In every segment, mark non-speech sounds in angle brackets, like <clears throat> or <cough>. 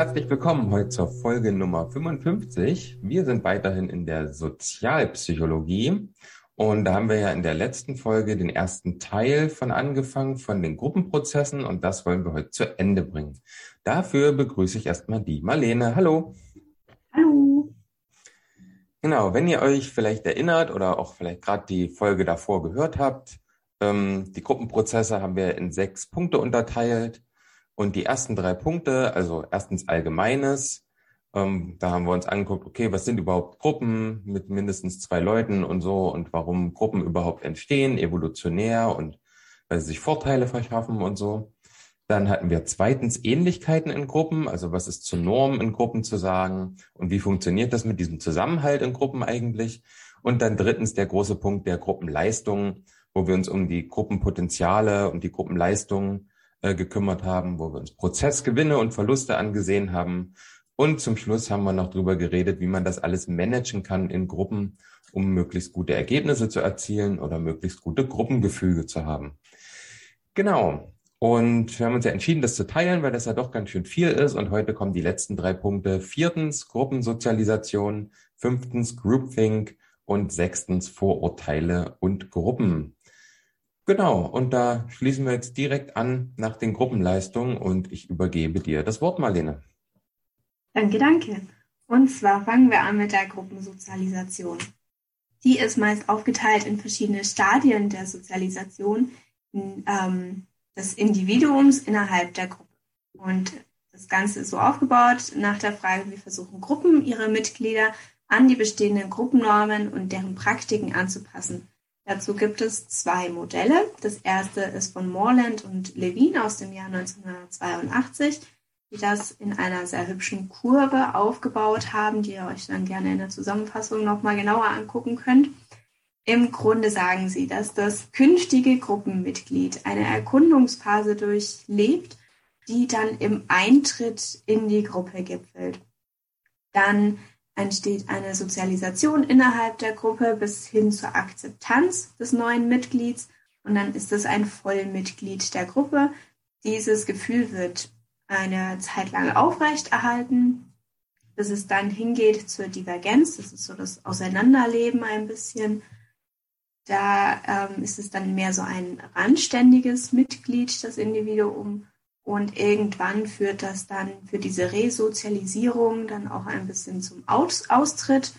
herzlich willkommen heute zur Folge Nummer 55. Wir sind weiterhin in der Sozialpsychologie und da haben wir ja in der letzten Folge den ersten Teil von angefangen, von den Gruppenprozessen und das wollen wir heute zu Ende bringen. Dafür begrüße ich erstmal die Marlene. Hallo. Hallo. Genau, wenn ihr euch vielleicht erinnert oder auch vielleicht gerade die Folge davor gehört habt, ähm, die Gruppenprozesse haben wir in sechs Punkte unterteilt. Und die ersten drei Punkte, also erstens Allgemeines, ähm, da haben wir uns angeguckt, okay, was sind überhaupt Gruppen mit mindestens zwei Leuten und so und warum Gruppen überhaupt entstehen, evolutionär und weil sie sich Vorteile verschaffen und so. Dann hatten wir zweitens Ähnlichkeiten in Gruppen, also was ist zur Norm in Gruppen zu sagen und wie funktioniert das mit diesem Zusammenhalt in Gruppen eigentlich. Und dann drittens der große Punkt der Gruppenleistungen, wo wir uns um die Gruppenpotenziale und die Gruppenleistungen äh, gekümmert haben, wo wir uns Prozessgewinne und Verluste angesehen haben. Und zum Schluss haben wir noch drüber geredet, wie man das alles managen kann in Gruppen, um möglichst gute Ergebnisse zu erzielen oder möglichst gute Gruppengefüge zu haben. Genau. Und wir haben uns ja entschieden, das zu teilen, weil das ja doch ganz schön viel ist. Und heute kommen die letzten drei Punkte. Viertens Gruppensozialisation, fünftens Groupthink und sechstens Vorurteile und Gruppen. Genau, und da schließen wir jetzt direkt an nach den Gruppenleistungen und ich übergebe dir das Wort, Marlene. Danke, danke. Und zwar fangen wir an mit der Gruppensozialisation. Die ist meist aufgeteilt in verschiedene Stadien der Sozialisation ähm, des Individuums innerhalb der Gruppe. Und das Ganze ist so aufgebaut nach der Frage, wie versuchen Gruppen ihre Mitglieder an die bestehenden Gruppennormen und deren Praktiken anzupassen Dazu gibt es zwei Modelle. Das erste ist von Morland und Levine aus dem Jahr 1982, die das in einer sehr hübschen Kurve aufgebaut haben, die ihr euch dann gerne in der Zusammenfassung nochmal genauer angucken könnt. Im Grunde sagen sie, dass das künftige Gruppenmitglied eine Erkundungsphase durchlebt, die dann im Eintritt in die Gruppe gipfelt. Dann entsteht eine Sozialisation innerhalb der Gruppe bis hin zur Akzeptanz des neuen Mitglieds und dann ist es ein Vollmitglied der Gruppe. Dieses Gefühl wird eine Zeit lang aufrechterhalten, bis es dann hingeht zur Divergenz. Das ist so das Auseinanderleben ein bisschen. Da ähm, ist es dann mehr so ein randständiges Mitglied, das Individuum. Und irgendwann führt das dann für diese Resozialisierung dann auch ein bisschen zum Aus Austritt.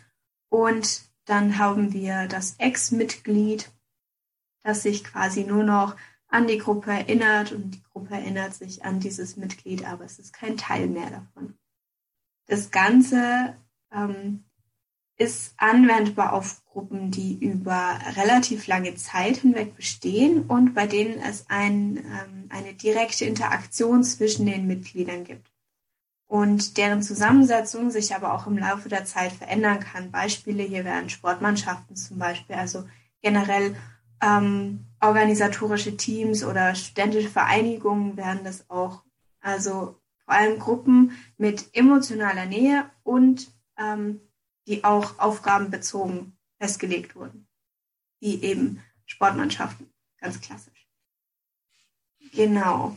Und dann haben wir das Ex-Mitglied, das sich quasi nur noch an die Gruppe erinnert und die Gruppe erinnert sich an dieses Mitglied, aber es ist kein Teil mehr davon. Das Ganze ähm, ist anwendbar auf Gruppen, die über relativ lange Zeit hinweg bestehen und bei denen es ein, ähm, eine direkte Interaktion zwischen den Mitgliedern gibt und deren Zusammensetzung sich aber auch im Laufe der Zeit verändern kann. Beispiele hier wären Sportmannschaften zum Beispiel, also generell ähm, organisatorische Teams oder studentische Vereinigungen wären das auch. Also vor allem Gruppen mit emotionaler Nähe und ähm, die auch aufgabenbezogen festgelegt wurden, wie eben Sportmannschaften, ganz klassisch. Genau.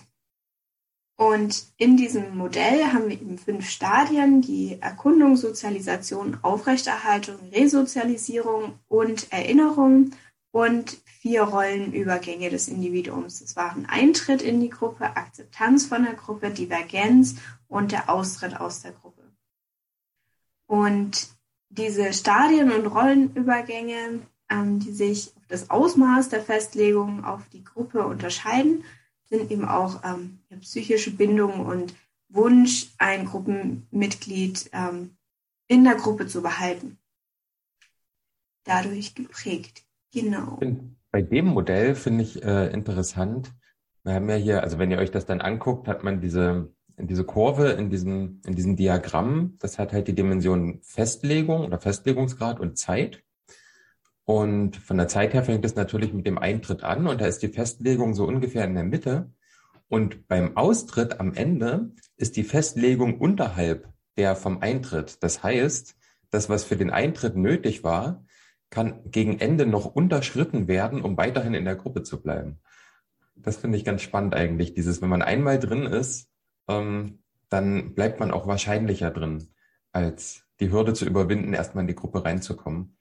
Und in diesem Modell haben wir eben fünf Stadien, die Erkundung, Sozialisation, Aufrechterhaltung, Resozialisierung und Erinnerung und vier Rollenübergänge des Individuums. Das waren Eintritt in die Gruppe, Akzeptanz von der Gruppe, Divergenz und der Austritt aus der Gruppe. Und diese Stadien und Rollenübergänge, ähm, die sich auf das Ausmaß der Festlegung auf die Gruppe unterscheiden, sind eben auch ähm, psychische Bindung und Wunsch, ein Gruppenmitglied ähm, in der Gruppe zu behalten. Dadurch geprägt. Genau. Bei dem Modell finde ich äh, interessant. Wir haben ja hier, also wenn ihr euch das dann anguckt, hat man diese diese Kurve in diesem, in diesem Diagramm, das hat halt die Dimension Festlegung oder Festlegungsgrad und Zeit. Und von der Zeit her fängt es natürlich mit dem Eintritt an und da ist die Festlegung so ungefähr in der Mitte. Und beim Austritt am Ende ist die Festlegung unterhalb der vom Eintritt. Das heißt, das, was für den Eintritt nötig war, kann gegen Ende noch unterschritten werden, um weiterhin in der Gruppe zu bleiben. Das finde ich ganz spannend eigentlich, dieses, wenn man einmal drin ist, ähm, dann bleibt man auch wahrscheinlicher drin, als die Hürde zu überwinden, erstmal in die Gruppe reinzukommen.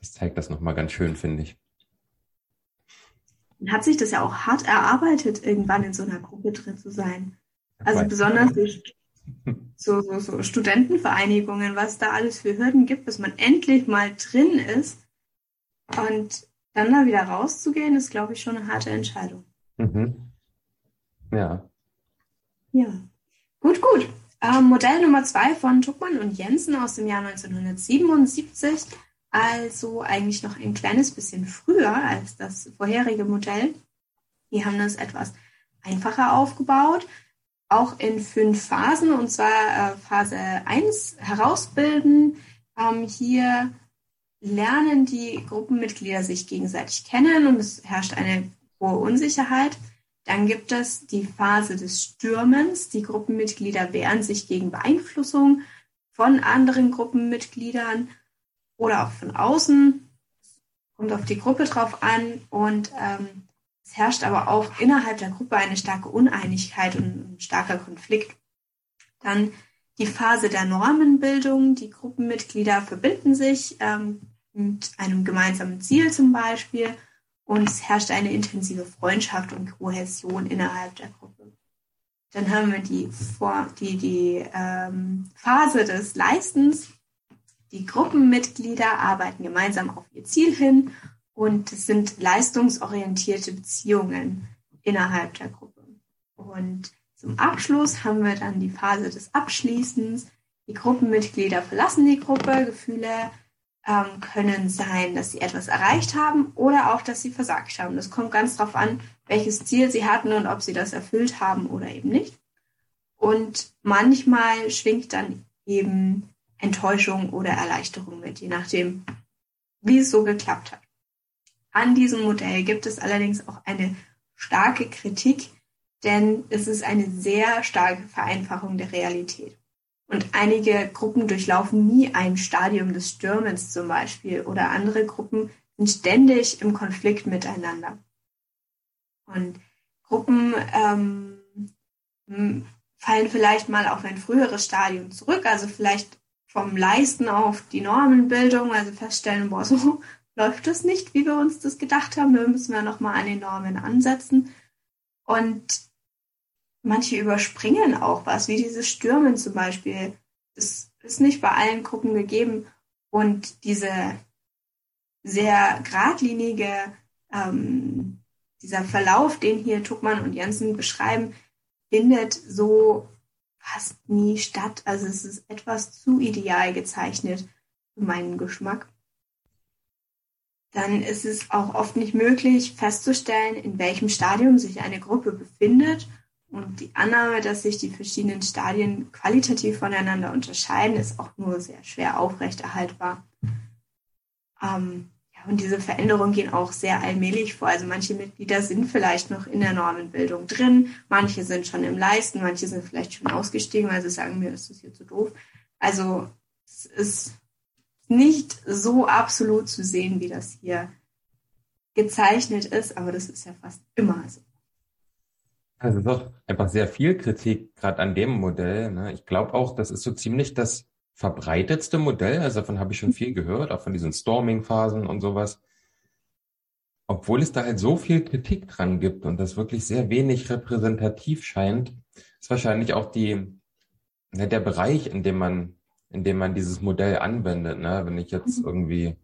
Das zeigt das nochmal ganz schön, finde ich. Hat sich das ja auch hart erarbeitet, irgendwann in so einer Gruppe drin zu sein. Also besonders durch so, so, so Studentenvereinigungen, was da alles für Hürden gibt, bis man endlich mal drin ist. Und dann da wieder rauszugehen, ist, glaube ich, schon eine harte Entscheidung. Mhm. Ja. Ja. Gut, gut. Ähm, Modell Nummer zwei von Tuckmann und Jensen aus dem Jahr 1977. Also eigentlich noch ein kleines bisschen früher als das vorherige Modell. Die haben das etwas einfacher aufgebaut auch in fünf Phasen, und zwar äh, Phase 1 herausbilden. Ähm, hier lernen die Gruppenmitglieder sich gegenseitig kennen und es herrscht eine hohe Unsicherheit. Dann gibt es die Phase des Stürmens. Die Gruppenmitglieder wehren sich gegen Beeinflussung von anderen Gruppenmitgliedern oder auch von außen. Kommt auf die Gruppe drauf an. Und ähm, es herrscht aber auch innerhalb der Gruppe eine starke Uneinigkeit und ein starker Konflikt. Dann die Phase der Normenbildung. Die Gruppenmitglieder verbinden sich ähm, mit einem gemeinsamen Ziel zum Beispiel und es herrscht eine intensive Freundschaft und Kohäsion innerhalb der Gruppe. Dann haben wir die, Vor die, die ähm, Phase des Leistens. Die Gruppenmitglieder arbeiten gemeinsam auf ihr Ziel hin und es sind leistungsorientierte Beziehungen innerhalb der Gruppe. Und zum Abschluss haben wir dann die Phase des Abschließens. Die Gruppenmitglieder verlassen die Gruppe. Gefühle ähm, können sein, dass sie etwas erreicht haben oder auch, dass sie versagt haben. Das kommt ganz darauf an, welches Ziel sie hatten und ob sie das erfüllt haben oder eben nicht. Und manchmal schwingt dann eben Enttäuschung oder Erleichterung mit, je nachdem, wie es so geklappt hat. An diesem Modell gibt es allerdings auch eine starke Kritik, denn es ist eine sehr starke Vereinfachung der Realität. Und einige Gruppen durchlaufen nie ein Stadium des Stürmens zum Beispiel oder andere Gruppen sind ständig im Konflikt miteinander. Und Gruppen ähm, fallen vielleicht mal auf ein früheres Stadium zurück, also vielleicht vom Leisten auf die Normenbildung, also feststellen, boah, <laughs> so läuft es nicht, wie wir uns das gedacht haben. Da müssen wir nochmal an den Normen ansetzen. Und manche überspringen auch was, wie dieses Stürmen zum Beispiel. Das ist nicht bei allen Gruppen gegeben. Und diese sehr geradlinige, ähm, dieser Verlauf, den hier Tuckmann und Jensen beschreiben, findet so fast nie statt. Also es ist etwas zu ideal gezeichnet für meinen Geschmack dann ist es auch oft nicht möglich festzustellen, in welchem Stadium sich eine Gruppe befindet. Und die Annahme, dass sich die verschiedenen Stadien qualitativ voneinander unterscheiden, ist auch nur sehr schwer aufrechterhaltbar. Ähm, ja, und diese Veränderungen gehen auch sehr allmählich vor. Also manche Mitglieder sind vielleicht noch in der Normenbildung drin, manche sind schon im Leisten, manche sind vielleicht schon ausgestiegen, weil sie sagen, mir ist das hier zu doof. Also es ist nicht so absolut zu sehen, wie das hier gezeichnet ist, aber das ist ja fast immer so. Also doch einfach sehr viel Kritik gerade an dem Modell. Ne? Ich glaube auch, das ist so ziemlich das verbreitetste Modell. Also davon habe ich schon viel gehört, auch von diesen Storming-Phasen und sowas. Obwohl es da halt so viel Kritik dran gibt und das wirklich sehr wenig repräsentativ scheint, ist wahrscheinlich auch die, ne, der Bereich, in dem man in dem man dieses Modell anwendet. Ne? Wenn ich jetzt mhm. irgendwie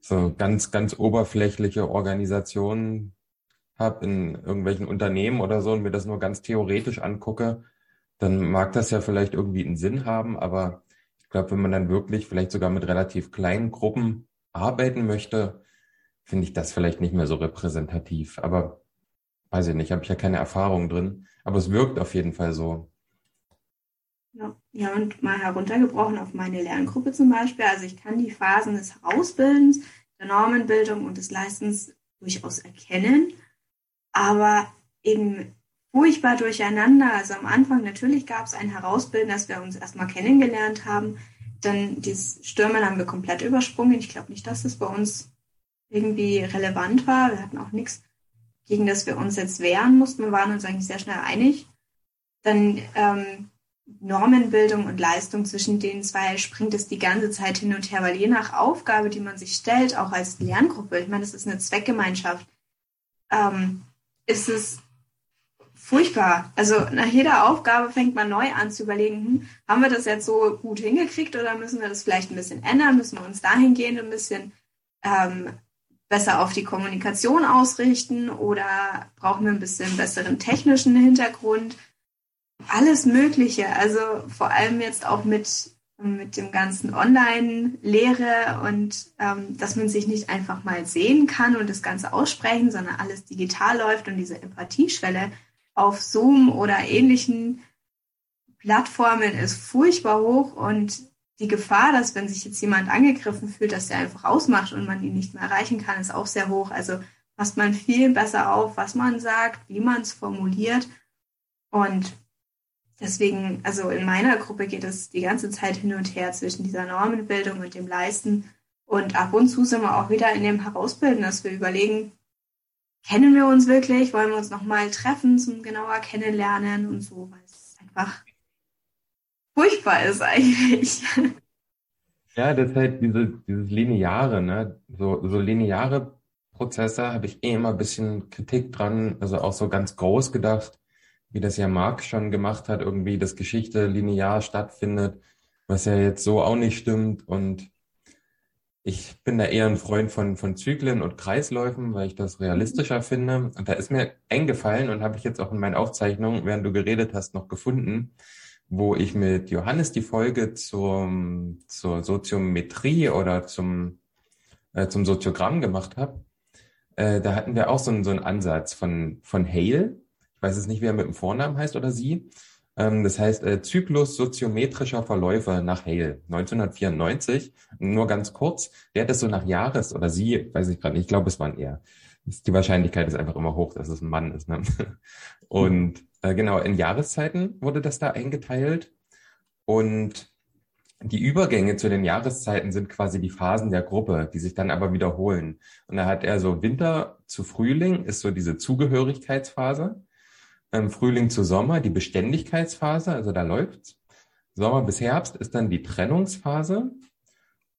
so ganz, ganz oberflächliche Organisationen habe in irgendwelchen Unternehmen oder so und mir das nur ganz theoretisch angucke, dann mag das ja vielleicht irgendwie einen Sinn haben, aber ich glaube, wenn man dann wirklich vielleicht sogar mit relativ kleinen Gruppen arbeiten möchte, finde ich das vielleicht nicht mehr so repräsentativ. Aber weiß ich nicht, habe ich ja keine Erfahrung drin. Aber es wirkt auf jeden Fall so. Ja. ja, und mal heruntergebrochen auf meine Lerngruppe zum Beispiel. Also ich kann die Phasen des Herausbildens, der Normenbildung und des Leistens durchaus erkennen, aber eben furchtbar durcheinander. Also am Anfang natürlich gab es ein Herausbilden, dass wir uns erstmal kennengelernt haben. Dann dieses Stürmen haben wir komplett übersprungen. Ich glaube nicht, dass das bei uns irgendwie relevant war. Wir hatten auch nichts, gegen das wir uns jetzt wehren mussten. Wir waren uns eigentlich sehr schnell einig. Dann ähm, Normenbildung und Leistung zwischen den zwei springt es die ganze Zeit hin und her, weil je nach Aufgabe, die man sich stellt, auch als Lerngruppe, ich meine, das ist eine Zweckgemeinschaft, ähm, ist es furchtbar. Also nach jeder Aufgabe fängt man neu an zu überlegen, hm, haben wir das jetzt so gut hingekriegt oder müssen wir das vielleicht ein bisschen ändern? Müssen wir uns dahingehend ein bisschen ähm, besser auf die Kommunikation ausrichten oder brauchen wir ein bisschen besseren technischen Hintergrund? Alles Mögliche. Also vor allem jetzt auch mit, mit dem ganzen Online-Lehre und ähm, dass man sich nicht einfach mal sehen kann und das Ganze aussprechen, sondern alles digital läuft und diese Empathieschwelle auf Zoom oder ähnlichen Plattformen ist furchtbar hoch und die Gefahr, dass wenn sich jetzt jemand angegriffen fühlt, dass er einfach ausmacht und man ihn nicht mehr erreichen kann, ist auch sehr hoch. Also passt man viel besser auf, was man sagt, wie man es formuliert. Und deswegen, also in meiner Gruppe geht es die ganze Zeit hin und her zwischen dieser Normenbildung und dem Leisten. Und ab und zu sind wir auch wieder in dem Herausbilden, dass wir überlegen, kennen wir uns wirklich? Wollen wir uns nochmal treffen zum genauer Kennenlernen und so, weil es einfach furchtbar ist eigentlich. <laughs> Ja, das ist halt diese, dieses Lineare, ne? So, so lineare Prozesse habe ich eh immer ein bisschen Kritik dran, also auch so ganz groß gedacht, wie das ja Marx schon gemacht hat, irgendwie, dass Geschichte linear stattfindet, was ja jetzt so auch nicht stimmt und ich bin da eher ein Freund von, von Zyklen und Kreisläufen, weil ich das realistischer finde. Und da ist mir eingefallen und habe ich jetzt auch in meinen Aufzeichnungen, während du geredet hast, noch gefunden, wo ich mit Johannes die Folge zum, zur Soziometrie oder zum, äh, zum Soziogramm gemacht habe. Äh, da hatten wir auch so einen, so einen Ansatz von, von Hale. Weiß jetzt nicht, wie er mit dem Vornamen heißt oder sie. Ähm, das heißt äh, Zyklus soziometrischer Verläufe nach Hale, 1994. Nur ganz kurz, der hat das so nach Jahres, oder sie, weiß ich gerade nicht, ich glaube, es waren eher. Die Wahrscheinlichkeit ist einfach immer hoch, dass es ein Mann ist. Ne? <laughs> Und äh, genau, in Jahreszeiten wurde das da eingeteilt. Und die Übergänge zu den Jahreszeiten sind quasi die Phasen der Gruppe, die sich dann aber wiederholen. Und da hat er so Winter zu Frühling ist so diese Zugehörigkeitsphase ähm, Frühling zu Sommer die Beständigkeitsphase, also da läuft's. Sommer bis Herbst ist dann die Trennungsphase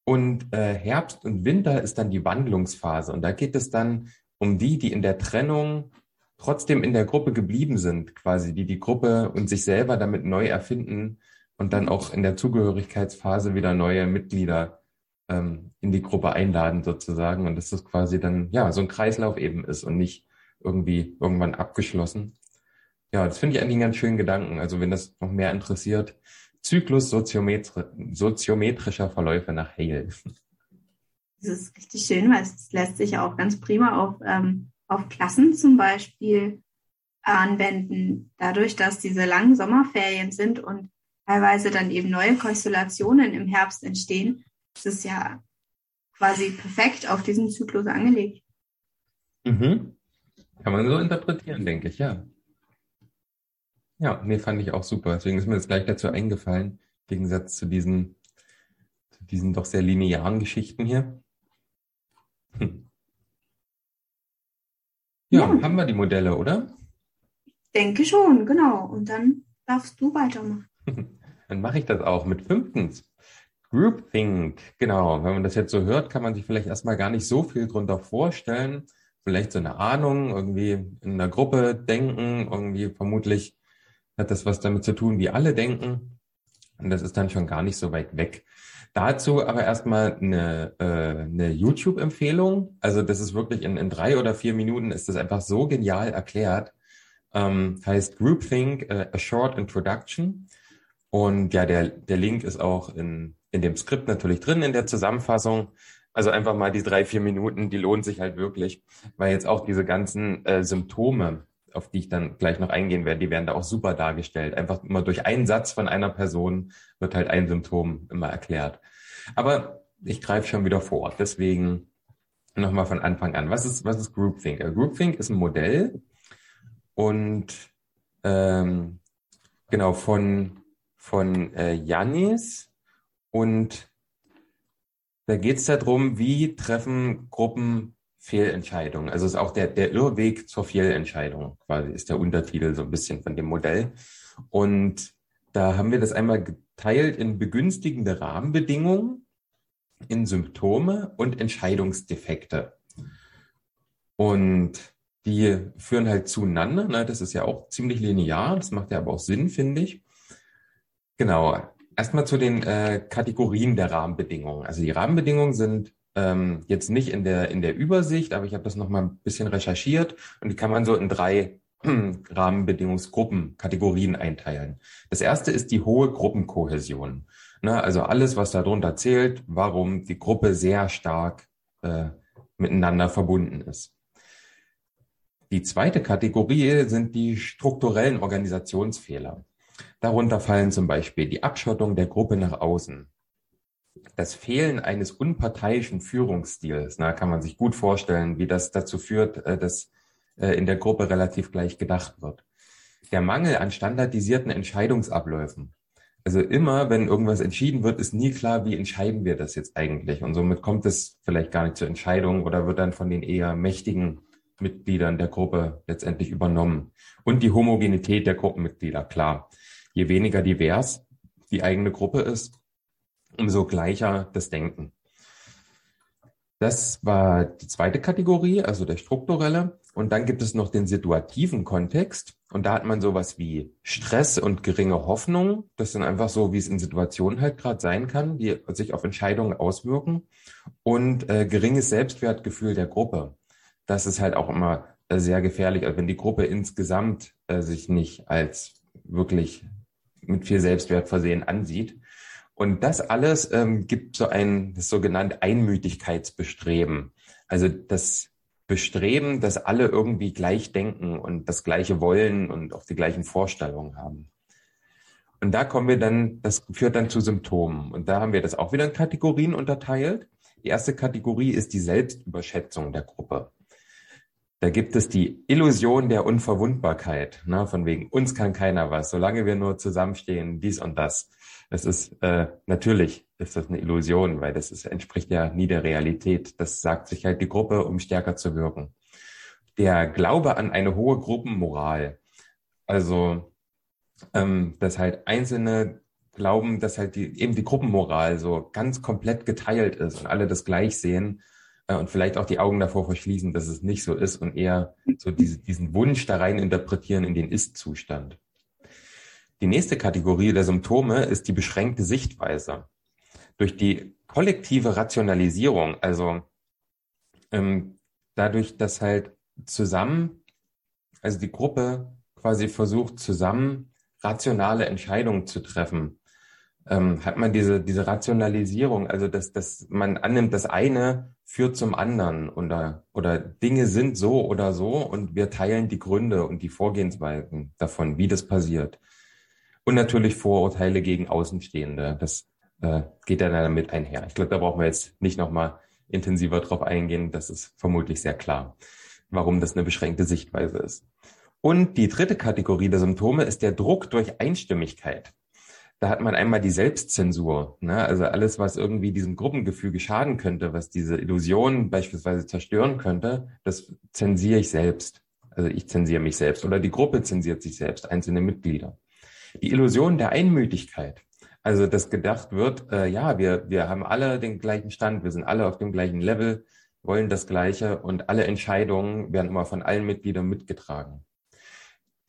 und äh, Herbst und Winter ist dann die Wandlungsphase. Und da geht es dann um die, die in der Trennung trotzdem in der Gruppe geblieben sind, quasi, die die Gruppe und sich selber damit neu erfinden und dann auch in der Zugehörigkeitsphase wieder neue Mitglieder ähm, in die Gruppe einladen sozusagen und dass das quasi dann ja so ein Kreislauf eben ist und nicht irgendwie irgendwann abgeschlossen. Ja, das finde ich eigentlich einen ganz schönen Gedanken. Also wenn das noch mehr interessiert, Zyklus soziometri soziometrischer Verläufe nach Hale. Das ist richtig schön, weil es lässt sich auch ganz prima auf, ähm, auf Klassen zum Beispiel anwenden. Dadurch, dass diese langen Sommerferien sind und teilweise dann eben neue Konstellationen im Herbst entstehen, ist es ja quasi perfekt auf diesen Zyklus angelegt. Mhm. Kann man so interpretieren, denke ich, ja. Ja, nee, fand ich auch super. Deswegen ist mir das gleich dazu eingefallen, im Gegensatz zu diesen, zu diesen doch sehr linearen Geschichten hier. Hm. Ja, ja, haben wir die Modelle, oder? Denke schon, genau. Und dann darfst du weitermachen. <laughs> Dann mache ich das auch mit fünftens. Groupthink, genau. Wenn man das jetzt so hört, kann man sich vielleicht erstmal gar nicht so viel drunter vorstellen. Vielleicht so eine Ahnung, irgendwie in einer Gruppe denken, irgendwie vermutlich hat das was damit zu tun, wie alle denken. Und das ist dann schon gar nicht so weit weg. Dazu aber erstmal eine, äh, eine YouTube-Empfehlung. Also das ist wirklich in, in drei oder vier Minuten ist das einfach so genial erklärt. Ähm, heißt Groupthink, äh, a Short Introduction. Und ja, der, der Link ist auch in, in dem Skript natürlich drin, in der Zusammenfassung. Also einfach mal die drei, vier Minuten, die lohnt sich halt wirklich, weil jetzt auch diese ganzen äh, Symptome, auf die ich dann gleich noch eingehen werde, die werden da auch super dargestellt. Einfach immer durch einen Satz von einer Person wird halt ein Symptom immer erklärt. Aber ich greife schon wieder vor. Deswegen nochmal von Anfang an. Was ist, was ist Groupthink? Also Groupthink ist ein Modell und ähm, genau von, von äh, Janis und da geht es darum, wie treffen Gruppen Fehlentscheidung. Also ist auch der, der Irrweg zur Fehlentscheidung quasi ist der Untertitel so ein bisschen von dem Modell. Und Da haben wir das einmal geteilt in begünstigende Rahmenbedingungen, in Symptome und Entscheidungsdefekte. Und die führen halt zueinander. Ne? Das ist ja auch ziemlich linear. Das macht ja aber auch Sinn, finde ich. Genau. Erstmal zu den äh, Kategorien der Rahmenbedingungen. Also die Rahmenbedingungen sind ähm, jetzt nicht in der, in der Übersicht, aber ich habe das nochmal ein bisschen recherchiert und die kann man so in drei <clears throat> Rahmenbedingungsgruppen, Kategorien einteilen. Das erste ist die hohe Gruppenkohäsion. Ne, also alles, was darunter zählt, warum die Gruppe sehr stark äh, miteinander verbunden ist. Die zweite Kategorie sind die strukturellen Organisationsfehler. Darunter fallen zum Beispiel die Abschottung der Gruppe nach außen, das Fehlen eines unparteiischen Führungsstils. Da kann man sich gut vorstellen, wie das dazu führt, äh, dass äh, in der Gruppe relativ gleich gedacht wird. Der Mangel an standardisierten Entscheidungsabläufen. Also immer, wenn irgendwas entschieden wird, ist nie klar, wie entscheiden wir das jetzt eigentlich. Und somit kommt es vielleicht gar nicht zur Entscheidung oder wird dann von den eher mächtigen Mitgliedern der Gruppe letztendlich übernommen. Und die Homogenität der Gruppenmitglieder, klar. Je weniger divers die eigene Gruppe ist, umso gleicher das Denken. Das war die zweite Kategorie, also der strukturelle. Und dann gibt es noch den situativen Kontext. Und da hat man sowas wie Stress und geringe Hoffnung. Das sind einfach so, wie es in Situationen halt gerade sein kann, die sich auf Entscheidungen auswirken. Und äh, geringes Selbstwertgefühl der Gruppe. Das ist halt auch immer äh, sehr gefährlich, also wenn die Gruppe insgesamt äh, sich nicht als wirklich mit viel Selbstwert versehen ansieht. Und das alles ähm, gibt so ein das sogenannte Einmütigkeitsbestreben. Also das Bestreben, dass alle irgendwie gleich denken und das gleiche wollen und auch die gleichen Vorstellungen haben. Und da kommen wir dann, das führt dann zu Symptomen. Und da haben wir das auch wieder in Kategorien unterteilt. Die erste Kategorie ist die Selbstüberschätzung der Gruppe. Da gibt es die Illusion der Unverwundbarkeit, ne, von wegen uns kann keiner was, solange wir nur zusammenstehen, dies und das. Das ist äh, natürlich ist das eine Illusion, weil das ist, entspricht ja nie der Realität. Das sagt sich halt die Gruppe, um stärker zu wirken. Der Glaube an eine hohe Gruppenmoral, also ähm, dass halt Einzelne glauben, dass halt die, eben die Gruppenmoral so ganz komplett geteilt ist und alle das gleich sehen äh, und vielleicht auch die Augen davor verschließen, dass es nicht so ist und eher so diese, diesen Wunsch da rein interpretieren in den Ist-Zustand. Die nächste Kategorie der Symptome ist die beschränkte Sichtweise. Durch die kollektive Rationalisierung, also ähm, dadurch, dass halt zusammen, also die Gruppe quasi versucht, zusammen rationale Entscheidungen zu treffen, ähm, hat man diese, diese Rationalisierung, also dass, dass man annimmt, das eine führt zum anderen oder, oder Dinge sind so oder so und wir teilen die Gründe und die Vorgehensweisen davon, wie das passiert. Und natürlich Vorurteile gegen Außenstehende. Das äh, geht ja damit einher. Ich glaube, da brauchen wir jetzt nicht nochmal intensiver drauf eingehen. Das ist vermutlich sehr klar, warum das eine beschränkte Sichtweise ist. Und die dritte Kategorie der Symptome ist der Druck durch Einstimmigkeit. Da hat man einmal die Selbstzensur, ne? also alles, was irgendwie diesem Gruppengefüge schaden könnte, was diese Illusion beispielsweise zerstören könnte, das zensiere ich selbst. Also ich zensiere mich selbst oder die Gruppe zensiert sich selbst, einzelne Mitglieder. Die Illusion der Einmütigkeit. Also, dass gedacht wird, äh, ja, wir, wir haben alle den gleichen Stand, wir sind alle auf dem gleichen Level, wollen das Gleiche und alle Entscheidungen werden immer von allen Mitgliedern mitgetragen.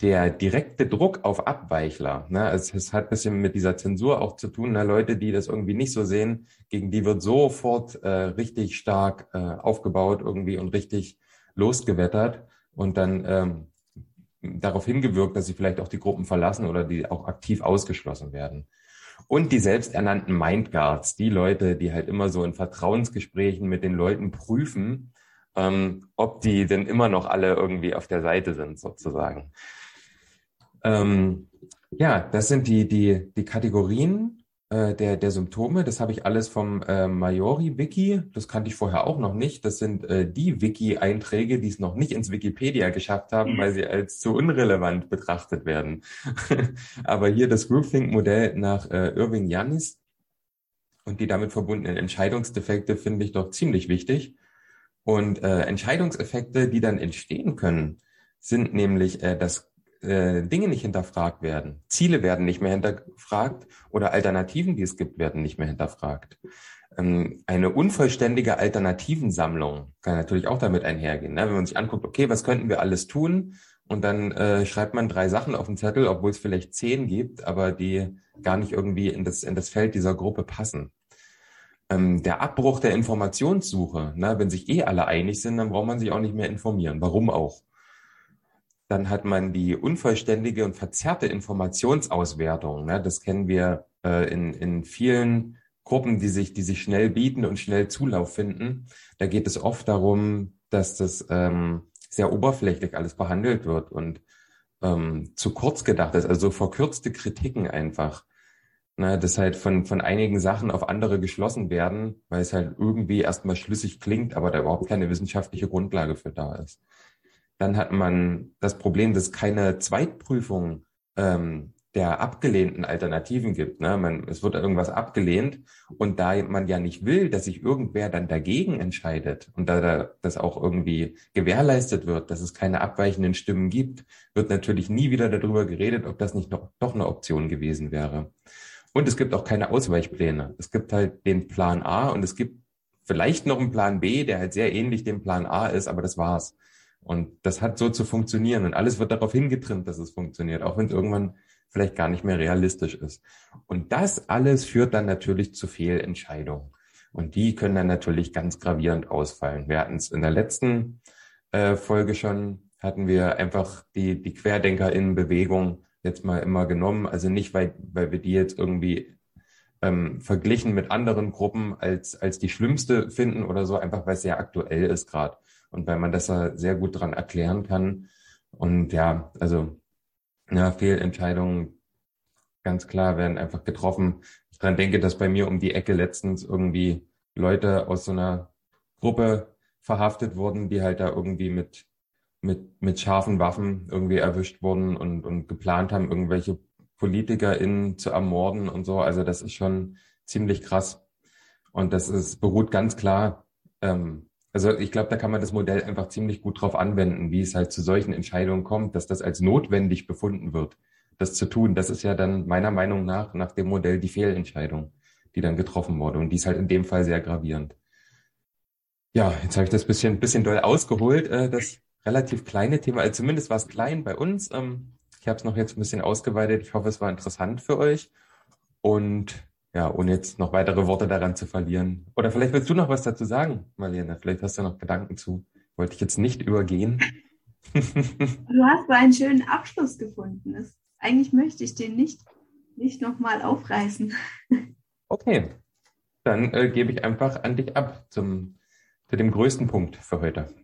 Der direkte Druck auf Abweichler, ne, es, es hat bisschen mit dieser Zensur auch zu tun, ne, Leute, die das irgendwie nicht so sehen, gegen die wird sofort äh, richtig stark äh, aufgebaut irgendwie und richtig losgewettert und dann ähm, darauf hingewirkt, dass sie vielleicht auch die Gruppen verlassen oder die auch aktiv ausgeschlossen werden. Und die selbsternannten Mindguards, die Leute, die halt immer so in Vertrauensgesprächen mit den Leuten prüfen, ähm, ob die denn immer noch alle irgendwie auf der Seite sind, sozusagen. Ähm, ja, das sind die, die, die Kategorien äh, der, der Symptome. Das habe ich alles vom äh, Maiori-Wiki. Das kannte ich vorher auch noch nicht. Das sind äh, die Wiki-Einträge, die es noch nicht ins Wikipedia geschafft haben, mhm. weil sie als zu unrelevant betrachtet werden. <laughs> Aber hier das Groupthink-Modell nach äh, Irving Janis und die damit verbundenen Entscheidungsdefekte finde ich doch ziemlich wichtig. Und äh, Entscheidungseffekte, die dann entstehen können, sind nämlich, äh, dass äh, Dinge nicht hinterfragt werden. Ziele werden nicht mehr hinterfragt oder Alternativen, die es gibt, werden nicht mehr hinterfragt. Ähm, eine unvollständige Alternativensammlung kann natürlich auch damit einhergehen. Ne? Wenn man sich anguckt, okay, was könnten wir alles tun? Und dann äh, schreibt man drei Sachen auf den Zettel, obwohl es vielleicht zehn gibt, aber die gar nicht irgendwie in das, in das Feld dieser Gruppe passen. Ähm, der Abbruch der Informationssuche, ne? wenn sich eh alle einig sind, dann braucht man sich auch nicht mehr informieren. Warum auch? Dann hat man die unvollständige und verzerrte Informationsauswertung. Ne? Das kennen wir äh, in, in vielen Gruppen, die sich, die sich schnell bieten und schnell Zulauf finden. Da geht es oft darum, dass das ähm, sehr oberflächlich alles behandelt wird und ähm, zu kurz gedacht ist, also verkürzte Kritiken einfach. Ne, dass halt von, von einigen Sachen auf andere geschlossen werden, weil es halt irgendwie erstmal schlüssig klingt, aber da überhaupt keine wissenschaftliche Grundlage für da ist. Dann hat man das Problem, dass keine Zweitprüfung ähm, der abgelehnten Alternativen gibt. Ne? Man, es wird irgendwas abgelehnt und da man ja nicht will, dass sich irgendwer dann dagegen entscheidet und da, da das auch irgendwie gewährleistet wird, dass es keine abweichenden Stimmen gibt, wird natürlich nie wieder darüber geredet, ob das nicht noch, doch eine Option gewesen wäre. Und es gibt auch keine Ausweichpläne. Es gibt halt den Plan A und es gibt vielleicht noch einen Plan B, der halt sehr ähnlich dem Plan A ist, aber das war's. Und das hat so zu funktionieren und alles wird darauf hingetrimmt, dass es funktioniert, auch wenn es irgendwann vielleicht gar nicht mehr realistisch ist. Und das alles führt dann natürlich zu Fehlentscheidungen. Und die können dann natürlich ganz gravierend ausfallen. Wir hatten es in der letzten äh, Folge schon, hatten wir einfach die, die QuerdenkerInnen-Bewegung jetzt mal immer genommen. Also nicht, weil, weil wir die jetzt irgendwie ähm, verglichen mit anderen Gruppen als, als die schlimmste finden oder so, einfach weil es sehr aktuell ist gerade und weil man das da sehr gut dran erklären kann. Und ja, also ja, Fehlentscheidungen ganz klar werden einfach getroffen. Ich dran denke, dass bei mir um die Ecke letztens irgendwie Leute aus so einer Gruppe verhaftet wurden, die halt da irgendwie mit, mit, mit scharfen Waffen irgendwie erwischt wurden und, und geplant haben, irgendwelche PolitikerInnen zu ermorden und so. Also das ist schon ziemlich krass. Und das ist, beruht ganz klar ähm, also ich glaube, da kann man das Modell einfach ziemlich gut drauf anwenden, wie es halt zu solchen Entscheidungen kommt, dass das als notwendig befunden wird, das zu tun. Das ist ja dann meiner Meinung nach nach dem Modell die Fehlentscheidung, die dann getroffen wurde. Und die ist halt in dem Fall sehr gravierend. Ja, jetzt habe ich das bisschen, bisschen doll ausgeholt, äh, das relativ kleine Thema. Also zumindest war es klein bei uns. Ähm, ich habe es noch jetzt ein bisschen ausgeweitet. Ich hoffe, es war interessant für euch. Und ja, ohne jetzt noch weitere Worte daran zu verlieren. Oder vielleicht willst du noch was dazu sagen, Marlene. Vielleicht hast du noch Gedanken zu. Wollte ich jetzt nicht übergehen. <laughs> du hast einen schönen Abschluss gefunden. Das, eigentlich möchte ich den nicht, nicht nochmal aufreißen. okay. Dann äh, gebe ich einfach an dich ab zum, zu dem größten Punkt für heute.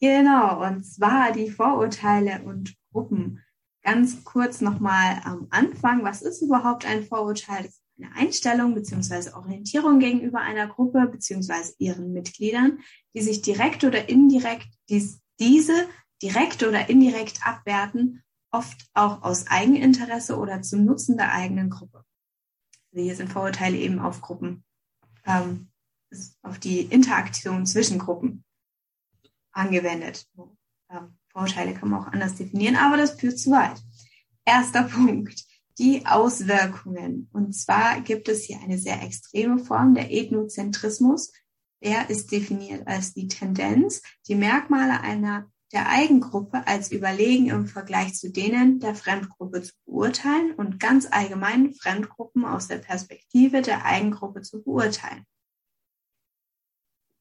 Genau, und zwar die Vorurteile und Gruppen. Ganz kurz nochmal am Anfang, was ist überhaupt ein Vorurteil? Das eine Einstellung bzw. Orientierung gegenüber einer Gruppe bzw. ihren Mitgliedern, die sich direkt oder indirekt dies, diese direkt oder indirekt abwerten, oft auch aus Eigeninteresse oder zum Nutzen der eigenen Gruppe. Also hier sind Vorurteile eben auf Gruppen, ähm, auf die Interaktion zwischen Gruppen angewendet. Ähm, Vorurteile kann man auch anders definieren, aber das führt zu weit. Erster <laughs> Punkt die Auswirkungen. Und zwar gibt es hier eine sehr extreme Form der Ethnozentrismus. Der ist definiert als die Tendenz, die Merkmale einer der Eigengruppe als überlegen im Vergleich zu denen der Fremdgruppe zu beurteilen und ganz allgemein Fremdgruppen aus der Perspektive der Eigengruppe zu beurteilen.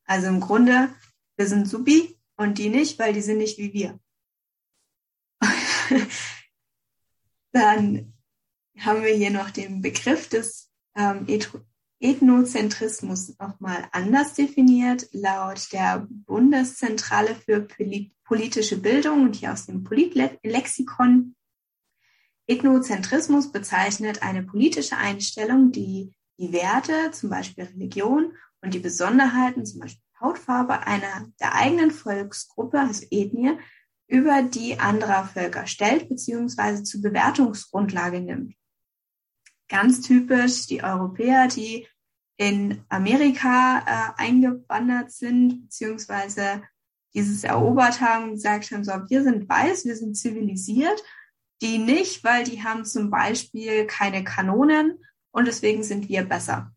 Also im Grunde, wir sind Subi und die nicht, weil die sind nicht wie wir. <laughs> Dann haben wir hier noch den Begriff des ähm, Ethnozentrismus nochmal anders definiert, laut der Bundeszentrale für politische Bildung und hier aus dem Politlexikon. Ethnozentrismus bezeichnet eine politische Einstellung, die die Werte, zum Beispiel Religion und die Besonderheiten, zum Beispiel Hautfarbe einer der eigenen Volksgruppe, also Ethnie, über die anderer Völker stellt bzw. zur Bewertungsgrundlage nimmt ganz typisch die Europäer, die in Amerika äh, eingewandert sind, beziehungsweise dieses erobert haben gesagt haben, so, wir sind weiß, wir sind zivilisiert, die nicht, weil die haben zum Beispiel keine Kanonen und deswegen sind wir besser.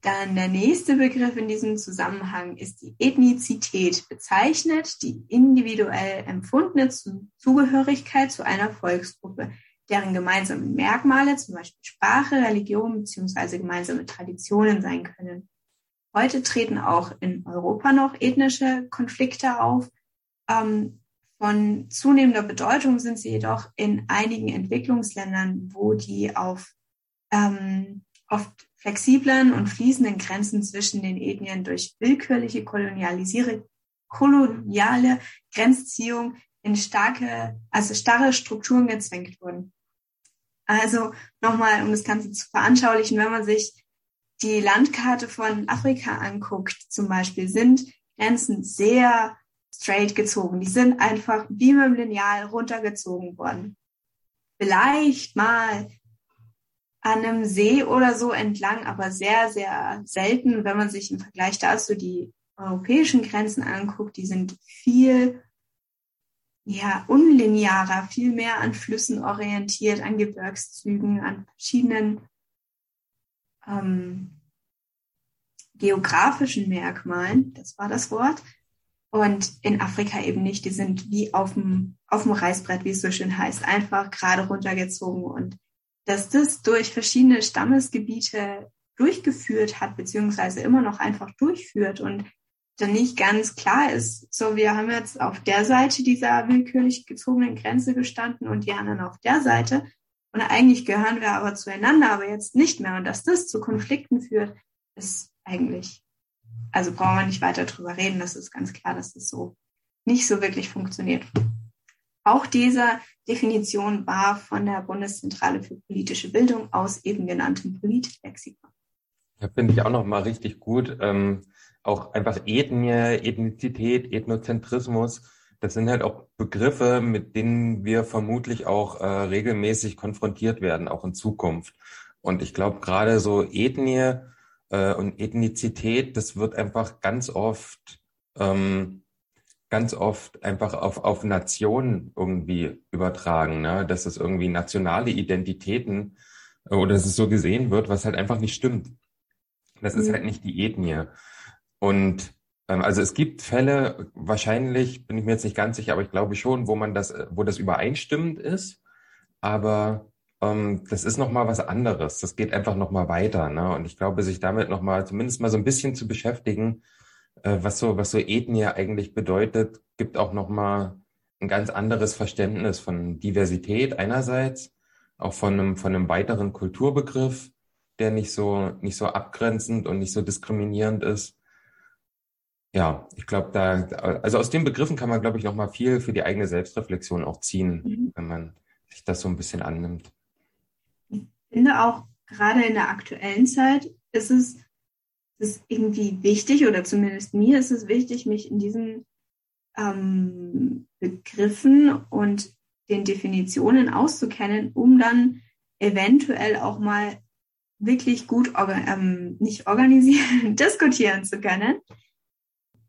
Dann der nächste Begriff in diesem Zusammenhang ist die Ethnizität, bezeichnet die individuell empfundene Zugehörigkeit zu einer Volksgruppe, deren gemeinsame Merkmale, zum Beispiel Sprache, Religion bzw. gemeinsame Traditionen sein können. Heute treten auch in Europa noch ethnische Konflikte auf. Ähm, von zunehmender Bedeutung sind sie jedoch in einigen Entwicklungsländern, wo die auf ähm, oft flexiblen und fließenden Grenzen zwischen den Ethnien durch willkürliche kolonialisiere, koloniale Grenzziehung in starke, also starre Strukturen gezwängt wurden. Also nochmal, um das Ganze zu veranschaulichen, wenn man sich die Landkarte von Afrika anguckt, zum Beispiel, sind Grenzen sehr straight gezogen. Die sind einfach wie mit dem Lineal runtergezogen worden. Vielleicht mal an einem See oder so entlang, aber sehr, sehr selten, wenn man sich im Vergleich dazu die europäischen Grenzen anguckt, die sind viel ja, unlinearer, viel mehr an Flüssen orientiert, an Gebirgszügen, an verschiedenen ähm, geografischen Merkmalen, das war das Wort. Und in Afrika eben nicht, die sind wie auf dem, auf Reißbrett, wie es so schön heißt, einfach gerade runtergezogen. Und dass das durch verschiedene Stammesgebiete durchgeführt hat, beziehungsweise immer noch einfach durchführt und dann nicht ganz klar ist, so wir haben jetzt auf der Seite dieser willkürlich gezogenen Grenze gestanden und die anderen auf der Seite und eigentlich gehören wir aber zueinander, aber jetzt nicht mehr und dass das zu Konflikten führt, ist eigentlich, also brauchen wir nicht weiter drüber reden, das ist ganz klar, dass das so nicht so wirklich funktioniert. Auch diese Definition war von der Bundeszentrale für politische Bildung aus eben genanntem Politlexikon. Ja, finde ich auch nochmal richtig gut. Ähm, auch einfach Ethnie, Ethnizität, Ethnozentrismus. Das sind halt auch Begriffe, mit denen wir vermutlich auch äh, regelmäßig konfrontiert werden, auch in Zukunft. Und ich glaube, gerade so Ethnie äh, und Ethnizität, das wird einfach ganz oft ähm, ganz oft einfach auf, auf Nationen irgendwie übertragen, ne? dass es irgendwie nationale Identitäten äh, oder dass es so gesehen wird, was halt einfach nicht stimmt. Das mhm. ist halt nicht die Ethnie. Und ähm, also es gibt Fälle, wahrscheinlich bin ich mir jetzt nicht ganz sicher, aber ich glaube schon, wo man das, wo das übereinstimmend ist. Aber ähm, das ist nochmal was anderes. Das geht einfach nochmal weiter. Ne? Und ich glaube, sich damit nochmal zumindest mal so ein bisschen zu beschäftigen, äh, was so, was so Ethnie eigentlich bedeutet, gibt auch nochmal ein ganz anderes Verständnis von Diversität einerseits, auch von einem, von einem weiteren Kulturbegriff, der nicht so, nicht so abgrenzend und nicht so diskriminierend ist. Ja, ich glaube, da, also aus den Begriffen kann man, glaube ich, nochmal viel für die eigene Selbstreflexion auch ziehen, mhm. wenn man sich das so ein bisschen annimmt. Ich finde auch gerade in der aktuellen Zeit ist es ist irgendwie wichtig, oder zumindest mir ist es wichtig, mich in diesen ähm, Begriffen und den Definitionen auszukennen, um dann eventuell auch mal wirklich gut ähm, nicht organisieren, <laughs> diskutieren zu können.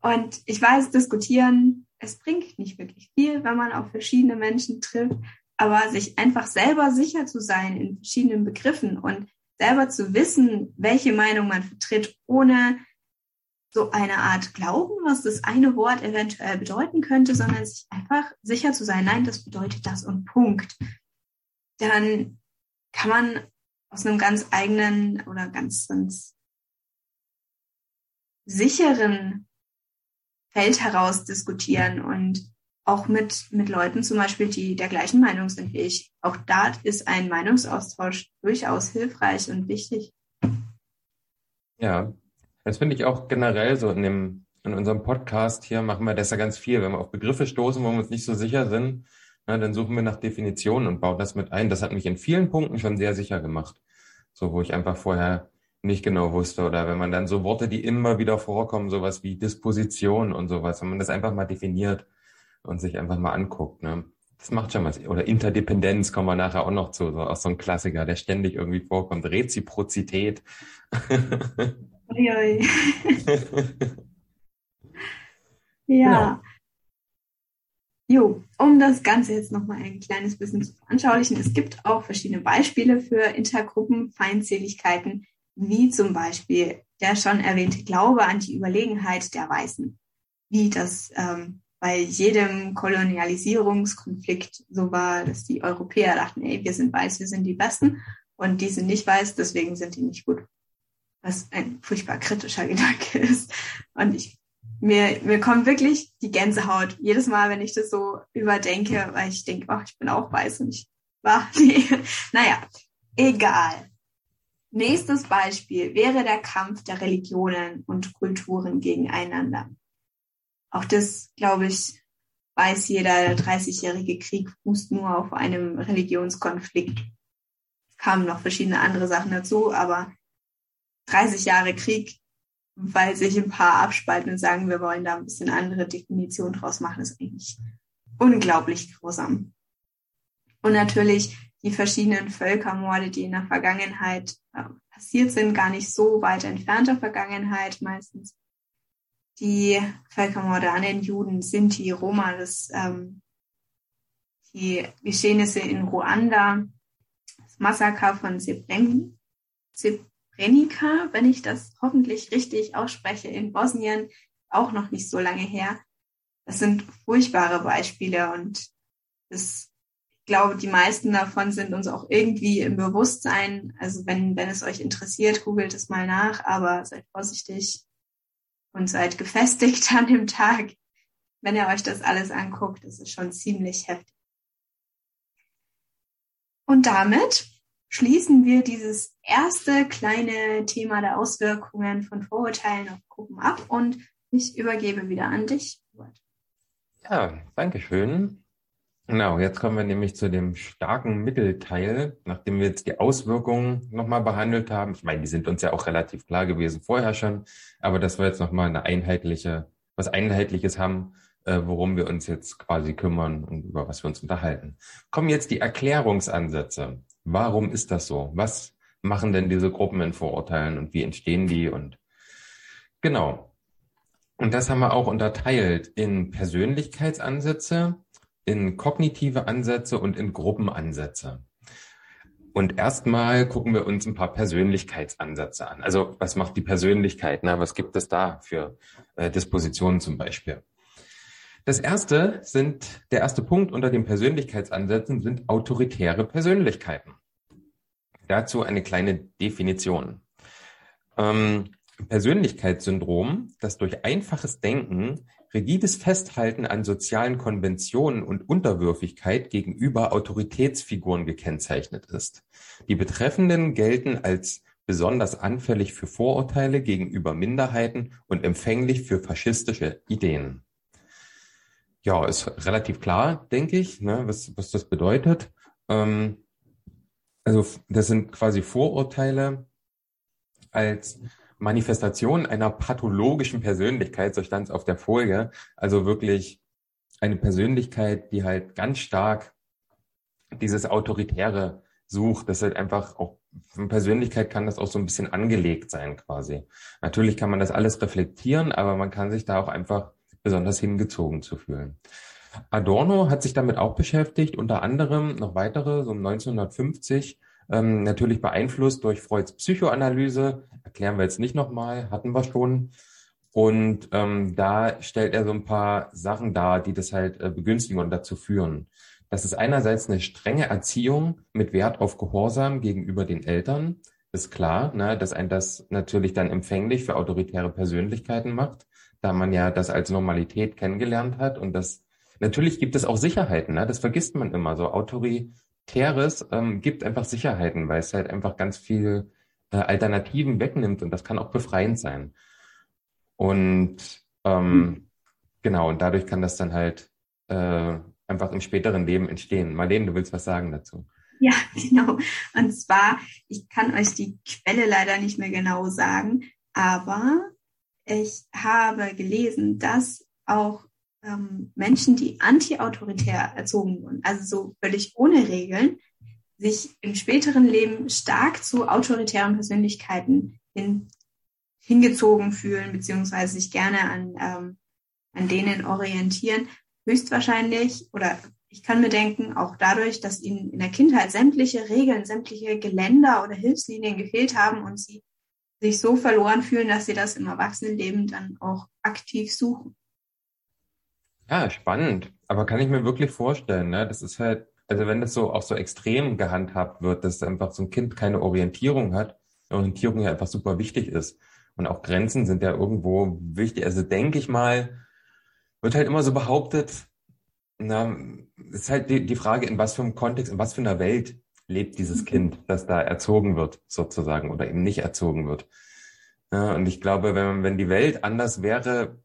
Und ich weiß, diskutieren, es bringt nicht wirklich viel, wenn man auf verschiedene Menschen trifft, aber sich einfach selber sicher zu sein in verschiedenen Begriffen und selber zu wissen, welche Meinung man vertritt, ohne so eine Art Glauben, was das eine Wort eventuell bedeuten könnte, sondern sich einfach sicher zu sein, nein, das bedeutet das und Punkt. Dann kann man aus einem ganz eigenen oder ganz, ganz sicheren Feld heraus diskutieren und auch mit, mit Leuten zum Beispiel, die der gleichen Meinung sind wie ich. Auch da ist ein Meinungsaustausch durchaus hilfreich und wichtig. Ja, das finde ich auch generell so in dem, in unserem Podcast hier machen wir das ja ganz viel. Wenn wir auf Begriffe stoßen, wo wir uns nicht so sicher sind, na, dann suchen wir nach Definitionen und bauen das mit ein. Das hat mich in vielen Punkten schon sehr sicher gemacht. So, wo ich einfach vorher nicht genau wusste. Oder wenn man dann so Worte, die immer wieder vorkommen, sowas wie Disposition und sowas, wenn man das einfach mal definiert, und sich einfach mal anguckt. Ne? Das macht schon was. Oder Interdependenz kommen wir nachher auch noch zu, so auch so ein Klassiker, der ständig irgendwie vorkommt. Reziprozität. Ui, ui. <laughs> Ja. Genau. Jo, um das Ganze jetzt nochmal ein kleines bisschen zu veranschaulichen, es gibt auch verschiedene Beispiele für Intergruppenfeindseligkeiten, wie zum Beispiel der schon erwähnte Glaube an die Überlegenheit der Weißen, wie das ähm, bei jedem Kolonialisierungskonflikt so war, dass die Europäer dachten, ey, wir sind weiß, wir sind die Besten und die sind nicht weiß, deswegen sind die nicht gut. Was ein furchtbar kritischer <laughs> Gedanke ist. Und ich, mir, mir kommt wirklich die Gänsehaut jedes Mal, wenn ich das so überdenke, weil ich denke, ach, ich bin auch weiß und ich war, <laughs> nee. Naja, egal. Nächstes Beispiel wäre der Kampf der Religionen und Kulturen gegeneinander. Auch das, glaube ich, weiß jeder, der 30-jährige Krieg fußt nur auf einem Religionskonflikt. Es kamen noch verschiedene andere Sachen dazu, aber 30 Jahre Krieg, weil sich ein paar abspalten und sagen, wir wollen da ein bisschen andere Definition draus machen, ist eigentlich unglaublich grausam. Und natürlich die verschiedenen Völkermorde, die in der Vergangenheit äh, passiert sind, gar nicht so weit entfernter Vergangenheit meistens. Die Völkermorde an den Juden, Sinti, Roma, das, ähm, die Geschehnisse in Ruanda, das Massaker von Srebrenica, wenn ich das hoffentlich richtig ausspreche, in Bosnien, auch noch nicht so lange her. Das sind furchtbare Beispiele und das glaube, die meisten davon sind uns auch irgendwie im Bewusstsein. Also wenn, wenn es euch interessiert, googelt es mal nach, aber seid vorsichtig und seid gefestigt <laughs> an dem Tag, wenn ihr euch das alles anguckt. Das ist schon ziemlich heftig. Und damit schließen wir dieses erste kleine Thema der Auswirkungen von Vorurteilen auf Gruppen ab und ich übergebe wieder an dich. Ja, danke schön. Genau, jetzt kommen wir nämlich zu dem starken Mittelteil, nachdem wir jetzt die Auswirkungen nochmal behandelt haben. Ich meine, die sind uns ja auch relativ klar gewesen vorher schon, aber dass wir jetzt nochmal eine einheitliche, was Einheitliches haben, äh, worum wir uns jetzt quasi kümmern und über was wir uns unterhalten. Kommen jetzt die Erklärungsansätze. Warum ist das so? Was machen denn diese Gruppen in Vorurteilen und wie entstehen die? Und genau. Und das haben wir auch unterteilt in Persönlichkeitsansätze, in kognitive Ansätze und in Gruppenansätze. Und erstmal gucken wir uns ein paar Persönlichkeitsansätze an. Also was macht die Persönlichkeit? Na, was gibt es da für äh, Dispositionen zum Beispiel? Das erste sind, der erste Punkt unter den Persönlichkeitsansätzen sind autoritäre Persönlichkeiten. Dazu eine kleine Definition. Ähm, Persönlichkeitssyndrom, das durch einfaches Denken rigides Festhalten an sozialen Konventionen und Unterwürfigkeit gegenüber Autoritätsfiguren gekennzeichnet ist. Die Betreffenden gelten als besonders anfällig für Vorurteile gegenüber Minderheiten und empfänglich für faschistische Ideen. Ja, ist relativ klar, denke ich, ne, was, was das bedeutet. Ähm, also das sind quasi Vorurteile als Manifestation einer pathologischen Persönlichkeit, so stand es auf der Folie. Also wirklich eine Persönlichkeit, die halt ganz stark dieses Autoritäre sucht. Das halt einfach auch, von Persönlichkeit kann das auch so ein bisschen angelegt sein quasi. Natürlich kann man das alles reflektieren, aber man kann sich da auch einfach besonders hingezogen zu fühlen. Adorno hat sich damit auch beschäftigt, unter anderem noch weitere, so 1950 ähm, natürlich beeinflusst durch Freuds Psychoanalyse, erklären wir jetzt nicht nochmal, hatten wir schon. Und ähm, da stellt er so ein paar Sachen dar, die das halt äh, begünstigen und dazu führen. Das ist einerseits eine strenge Erziehung mit Wert auf Gehorsam gegenüber den Eltern. Ist klar, ne, dass ein das natürlich dann empfänglich für autoritäre Persönlichkeiten macht, da man ja das als Normalität kennengelernt hat. Und das natürlich gibt es auch Sicherheiten, ne? das vergisst man immer. So Autori Teres ähm, gibt einfach Sicherheiten, weil es halt einfach ganz viel äh, Alternativen wegnimmt und das kann auch befreiend sein. Und ähm, mhm. genau, und dadurch kann das dann halt äh, einfach im späteren Leben entstehen. Marlene, du willst was sagen dazu? Ja, <laughs> genau. Und zwar, ich kann euch die Quelle leider nicht mehr genau sagen, aber ich habe gelesen, dass auch ähm, Menschen, die anti-autoritär erzogen wurden, also so völlig ohne Regeln, sich im späteren Leben stark zu autoritären Persönlichkeiten hin, hingezogen fühlen, beziehungsweise sich gerne an, ähm, an denen orientieren, höchstwahrscheinlich oder ich kann mir denken, auch dadurch, dass ihnen in der Kindheit sämtliche Regeln, sämtliche Geländer oder Hilfslinien gefehlt haben und sie sich so verloren fühlen, dass sie das im Erwachsenenleben dann auch aktiv suchen. Ja, spannend. Aber kann ich mir wirklich vorstellen, ne? Das ist halt, also wenn das so auch so extrem gehandhabt wird, dass einfach so ein Kind keine Orientierung hat, Orientierung ja einfach super wichtig ist. Und auch Grenzen sind ja irgendwo wichtig. Also denke ich mal, wird halt immer so behauptet, na, ist halt die, die Frage, in was für einem Kontext, in was für einer Welt lebt dieses mhm. Kind, das da erzogen wird, sozusagen, oder eben nicht erzogen wird. Ja, und ich glaube, wenn, wenn die Welt anders wäre,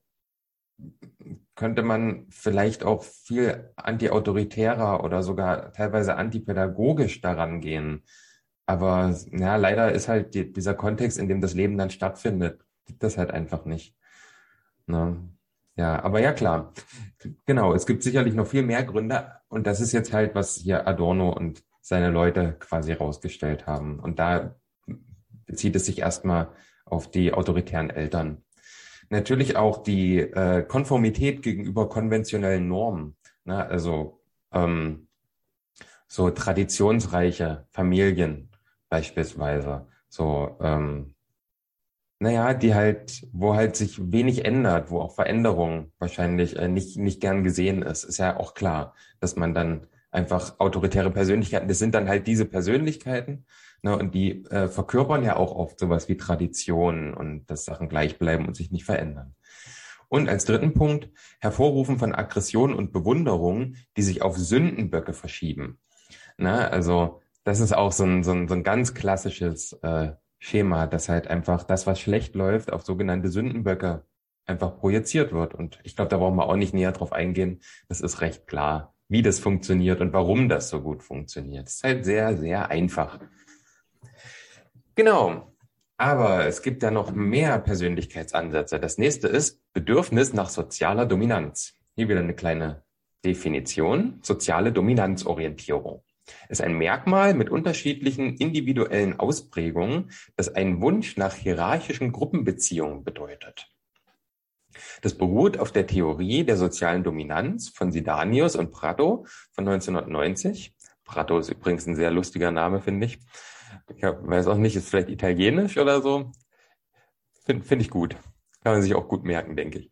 könnte man vielleicht auch viel antiautoritärer oder sogar teilweise antipädagogisch daran gehen. Aber ja, leider ist halt die, dieser Kontext, in dem das Leben dann stattfindet, gibt das halt einfach nicht. Ne? Ja, aber ja klar. Genau, es gibt sicherlich noch viel mehr Gründe und das ist jetzt halt, was hier Adorno und seine Leute quasi rausgestellt haben. Und da bezieht es sich erstmal auf die autoritären Eltern. Natürlich auch die äh, Konformität gegenüber konventionellen Normen. Ne? Also ähm, so traditionsreiche Familien beispielsweise. So ähm, naja, die halt, wo halt sich wenig ändert, wo auch Veränderung wahrscheinlich äh, nicht, nicht gern gesehen ist, ist ja auch klar, dass man dann einfach autoritäre Persönlichkeiten, das sind dann halt diese Persönlichkeiten, ne, und die äh, verkörpern ja auch oft sowas wie Traditionen und dass Sachen gleich bleiben und sich nicht verändern. Und als dritten Punkt, Hervorrufen von Aggression und Bewunderung, die sich auf Sündenböcke verschieben. Na, also das ist auch so ein, so ein, so ein ganz klassisches äh, Schema, dass halt einfach das, was schlecht läuft, auf sogenannte Sündenböcke einfach projiziert wird. Und ich glaube, da brauchen wir auch nicht näher drauf eingehen. Das ist recht klar, wie das funktioniert und warum das so gut funktioniert. Das ist halt sehr, sehr einfach. Genau. Aber es gibt ja noch mehr Persönlichkeitsansätze. Das nächste ist Bedürfnis nach sozialer Dominanz. Hier wieder eine kleine Definition. Soziale Dominanzorientierung ist ein Merkmal mit unterschiedlichen individuellen Ausprägungen, das einen Wunsch nach hierarchischen Gruppenbeziehungen bedeutet. Das beruht auf der Theorie der sozialen Dominanz von Sidanius und Prato von 1990. Prato ist übrigens ein sehr lustiger Name, finde ich. Ich weiß auch nicht, ist vielleicht italienisch oder so. Finde find ich gut. Kann man sich auch gut merken, denke ich.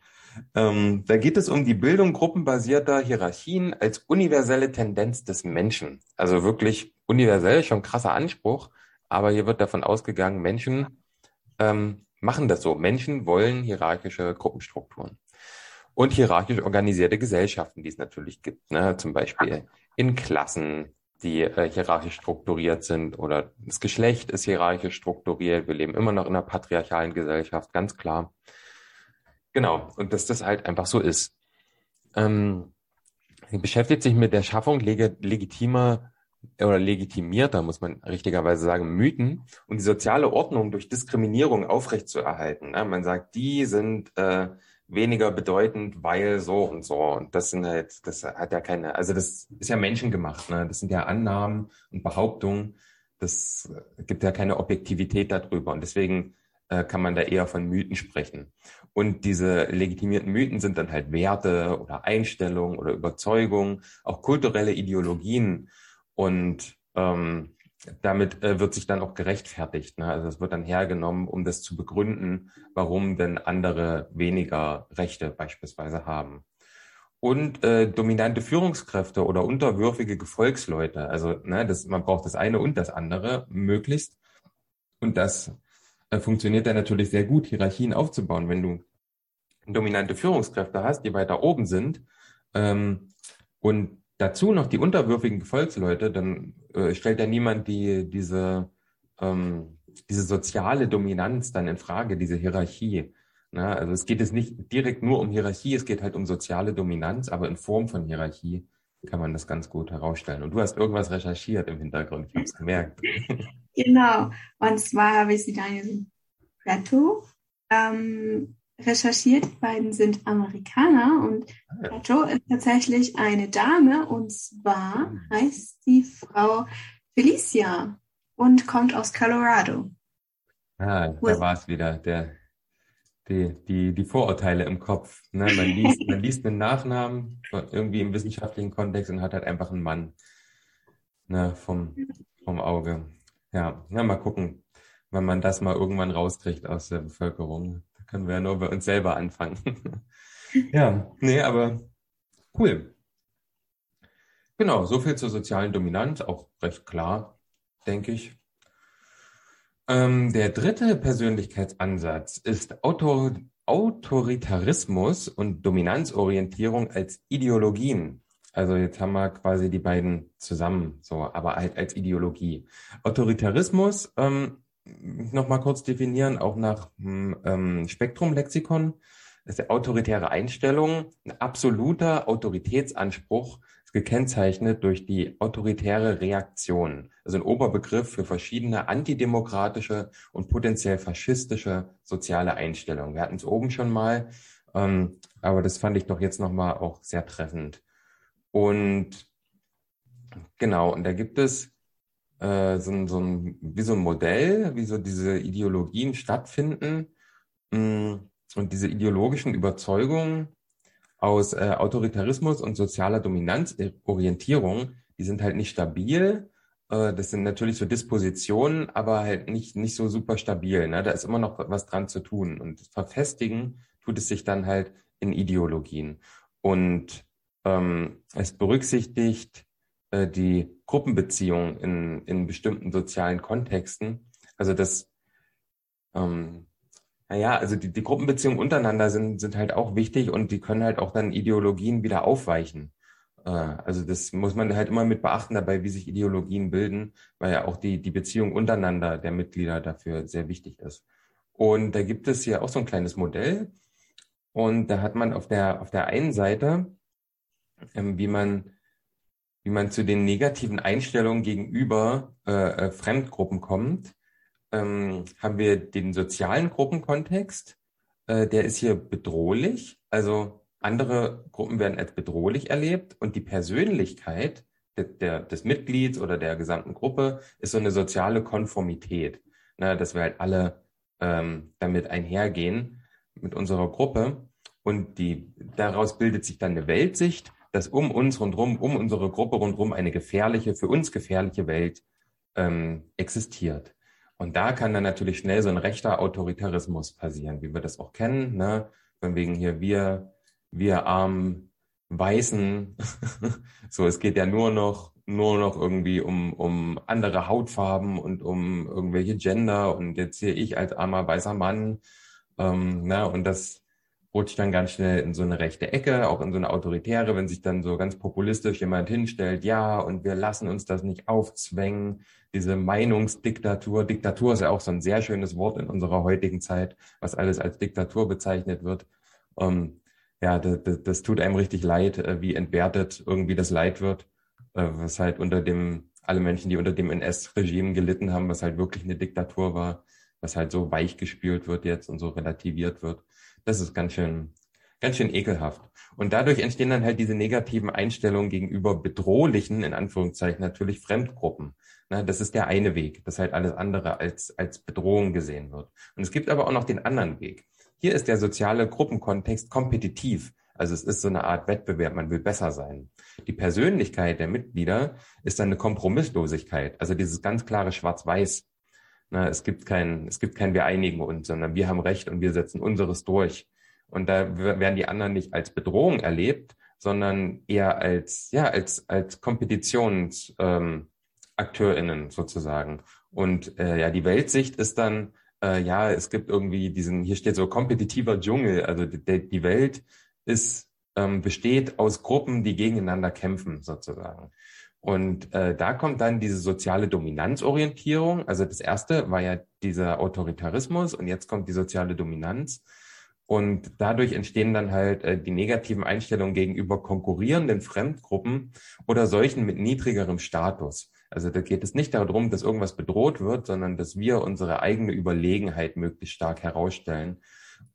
Ähm, da geht es um die Bildung gruppenbasierter Hierarchien als universelle Tendenz des Menschen. Also wirklich universell, schon krasser Anspruch, aber hier wird davon ausgegangen, Menschen ähm, machen das so. Menschen wollen hierarchische Gruppenstrukturen und hierarchisch organisierte Gesellschaften, die es natürlich gibt, ne? zum Beispiel in Klassen, die äh, hierarchisch strukturiert sind oder das Geschlecht ist hierarchisch strukturiert. Wir leben immer noch in einer patriarchalen Gesellschaft, ganz klar. Genau, und dass das halt einfach so ist. Ähm, beschäftigt sich mit der Schaffung leg legitimer oder legitimierter, muss man richtigerweise sagen, Mythen und die soziale Ordnung durch Diskriminierung aufrechtzuerhalten. Ne? Man sagt, die sind äh, weniger bedeutend, weil so und so. Und das sind halt, das hat ja keine, also das ist ja menschengemacht, ne? Das sind ja Annahmen und Behauptungen. Das gibt ja keine Objektivität darüber. Und deswegen äh, kann man da eher von Mythen sprechen. Und diese legitimierten Mythen sind dann halt Werte oder Einstellungen oder Überzeugungen, auch kulturelle Ideologien. Und ähm, damit äh, wird sich dann auch gerechtfertigt. Ne? Also es wird dann hergenommen, um das zu begründen, warum denn andere weniger Rechte beispielsweise haben. Und äh, dominante Führungskräfte oder unterwürfige Gefolgsleute. Also ne, das, man braucht das eine und das andere möglichst. Und das äh, funktioniert dann natürlich sehr gut, Hierarchien aufzubauen. Wenn du dominante Führungskräfte hast, die weiter oben sind ähm, und dazu noch die unterwürfigen Gefolgsleute, dann äh, stellt ja niemand die, diese, ähm, diese soziale Dominanz dann in Frage, diese Hierarchie. Na, also es geht jetzt nicht direkt nur um Hierarchie, es geht halt um soziale Dominanz, aber in Form von Hierarchie kann man das ganz gut herausstellen. Und du hast irgendwas recherchiert im Hintergrund, ich habe es gemerkt. Genau, und zwar habe ich sie Daniel Plato ähm, recherchiert. Die beiden sind Amerikaner und ah, Plato ist tatsächlich eine Dame und zwar hm. heißt die Frau Felicia und kommt aus Colorado. Ah, da war es wieder, der die, die, die Vorurteile im Kopf. Ne? Man, liest, <laughs> man liest einen Nachnamen irgendwie im wissenschaftlichen Kontext und hat halt einfach einen Mann ne? vom, vom Auge. Ja, ja, mal gucken, wenn man das mal irgendwann rauskriegt aus der Bevölkerung. Können wir ja nur bei uns selber anfangen. <laughs> ja, nee, aber cool. Genau, so viel zur sozialen Dominanz, auch recht klar, denke ich. Ähm, der dritte Persönlichkeitsansatz ist Autor Autoritarismus und Dominanzorientierung als Ideologien. Also jetzt haben wir quasi die beiden zusammen, so, aber halt als Ideologie. Autoritarismus, ähm, nochmal kurz definieren, auch nach hm, ähm, Spektrumlexikon, ist eine autoritäre Einstellung, ein absoluter Autoritätsanspruch, ist gekennzeichnet durch die autoritäre Reaktion. Also ein Oberbegriff für verschiedene antidemokratische und potenziell faschistische soziale Einstellungen. Wir hatten es oben schon mal, ähm, aber das fand ich doch jetzt nochmal auch sehr treffend. Und genau, und da gibt es äh, so, so ein, wie so ein Modell, wie so diese Ideologien stattfinden mh, mm, und diese ideologischen Überzeugungen aus äh, Autoritarismus und sozialer Dominanzorientierung, die sind halt nicht stabil. Äh, das sind natürlich so Dispositionen, aber halt nicht, nicht so super stabil. Ne? Da ist immer noch was dran zu tun. Und verfestigen tut es sich dann halt in Ideologien. Und ähm, es berücksichtigt äh, die Gruppenbeziehung in, in bestimmten sozialen Kontexten. Also das, ähm, naja, also die, die Gruppenbeziehungen untereinander sind, sind halt auch wichtig und die können halt auch dann Ideologien wieder aufweichen. Äh, also das muss man halt immer mit beachten dabei, wie sich Ideologien bilden, weil ja auch die, die Beziehung untereinander der Mitglieder dafür sehr wichtig ist. Und da gibt es hier auch so ein kleines Modell. Und da hat man auf der, auf der einen Seite ähm, wie man wie man zu den negativen Einstellungen gegenüber äh, äh, Fremdgruppen kommt, ähm, haben wir den sozialen Gruppenkontext. Äh, der ist hier bedrohlich. Also andere Gruppen werden als bedrohlich erlebt und die Persönlichkeit der, der, des Mitglieds oder der gesamten Gruppe ist so eine soziale Konformität. Ne, dass wir halt alle ähm, damit einhergehen mit unserer Gruppe. Und die, daraus bildet sich dann eine Weltsicht dass um uns rundherum, um unsere Gruppe rundherum eine gefährliche, für uns gefährliche Welt ähm, existiert. Und da kann dann natürlich schnell so ein rechter Autoritarismus passieren, wie wir das auch kennen, ne? Von wegen hier wir, wir armen Weißen. <laughs> so, es geht ja nur noch, nur noch irgendwie um, um andere Hautfarben und um irgendwelche Gender und jetzt hier ich als armer weißer Mann. Ähm, ne? Und das, rutscht dann ganz schnell in so eine rechte Ecke, auch in so eine autoritäre, wenn sich dann so ganz populistisch jemand hinstellt, ja, und wir lassen uns das nicht aufzwängen, diese Meinungsdiktatur. Diktatur ist ja auch so ein sehr schönes Wort in unserer heutigen Zeit, was alles als Diktatur bezeichnet wird. Ähm, ja, das, das, tut einem richtig leid, äh, wie entwertet irgendwie das Leid wird, äh, was halt unter dem, alle Menschen, die unter dem NS-Regime gelitten haben, was halt wirklich eine Diktatur war, was halt so weich gespült wird jetzt und so relativiert wird. Das ist ganz schön, ganz schön ekelhaft. Und dadurch entstehen dann halt diese negativen Einstellungen gegenüber bedrohlichen, in Anführungszeichen natürlich Fremdgruppen. Na, das ist der eine Weg, dass halt alles andere als, als Bedrohung gesehen wird. Und es gibt aber auch noch den anderen Weg. Hier ist der soziale Gruppenkontext kompetitiv. Also es ist so eine Art Wettbewerb, man will besser sein. Die Persönlichkeit der Mitglieder ist dann eine Kompromisslosigkeit, also dieses ganz klare Schwarz-Weiß. Na, es gibt kein, es gibt kein wir einigen uns, sondern wir haben Recht und wir setzen unseres durch. Und da werden die anderen nicht als Bedrohung erlebt, sondern eher als, ja, als, als Kompetitionsakteurinnen ähm, sozusagen. Und äh, ja, die Weltsicht ist dann, äh, ja, es gibt irgendwie diesen, hier steht so kompetitiver Dschungel, also die, die Welt ist, ähm, besteht aus Gruppen, die gegeneinander kämpfen sozusagen. Und äh, da kommt dann diese soziale Dominanzorientierung. Also das erste war ja dieser Autoritarismus und jetzt kommt die soziale Dominanz. Und dadurch entstehen dann halt äh, die negativen Einstellungen gegenüber konkurrierenden Fremdgruppen oder solchen mit niedrigerem Status. Also da geht es nicht darum, dass irgendwas bedroht wird, sondern dass wir unsere eigene Überlegenheit möglichst stark herausstellen.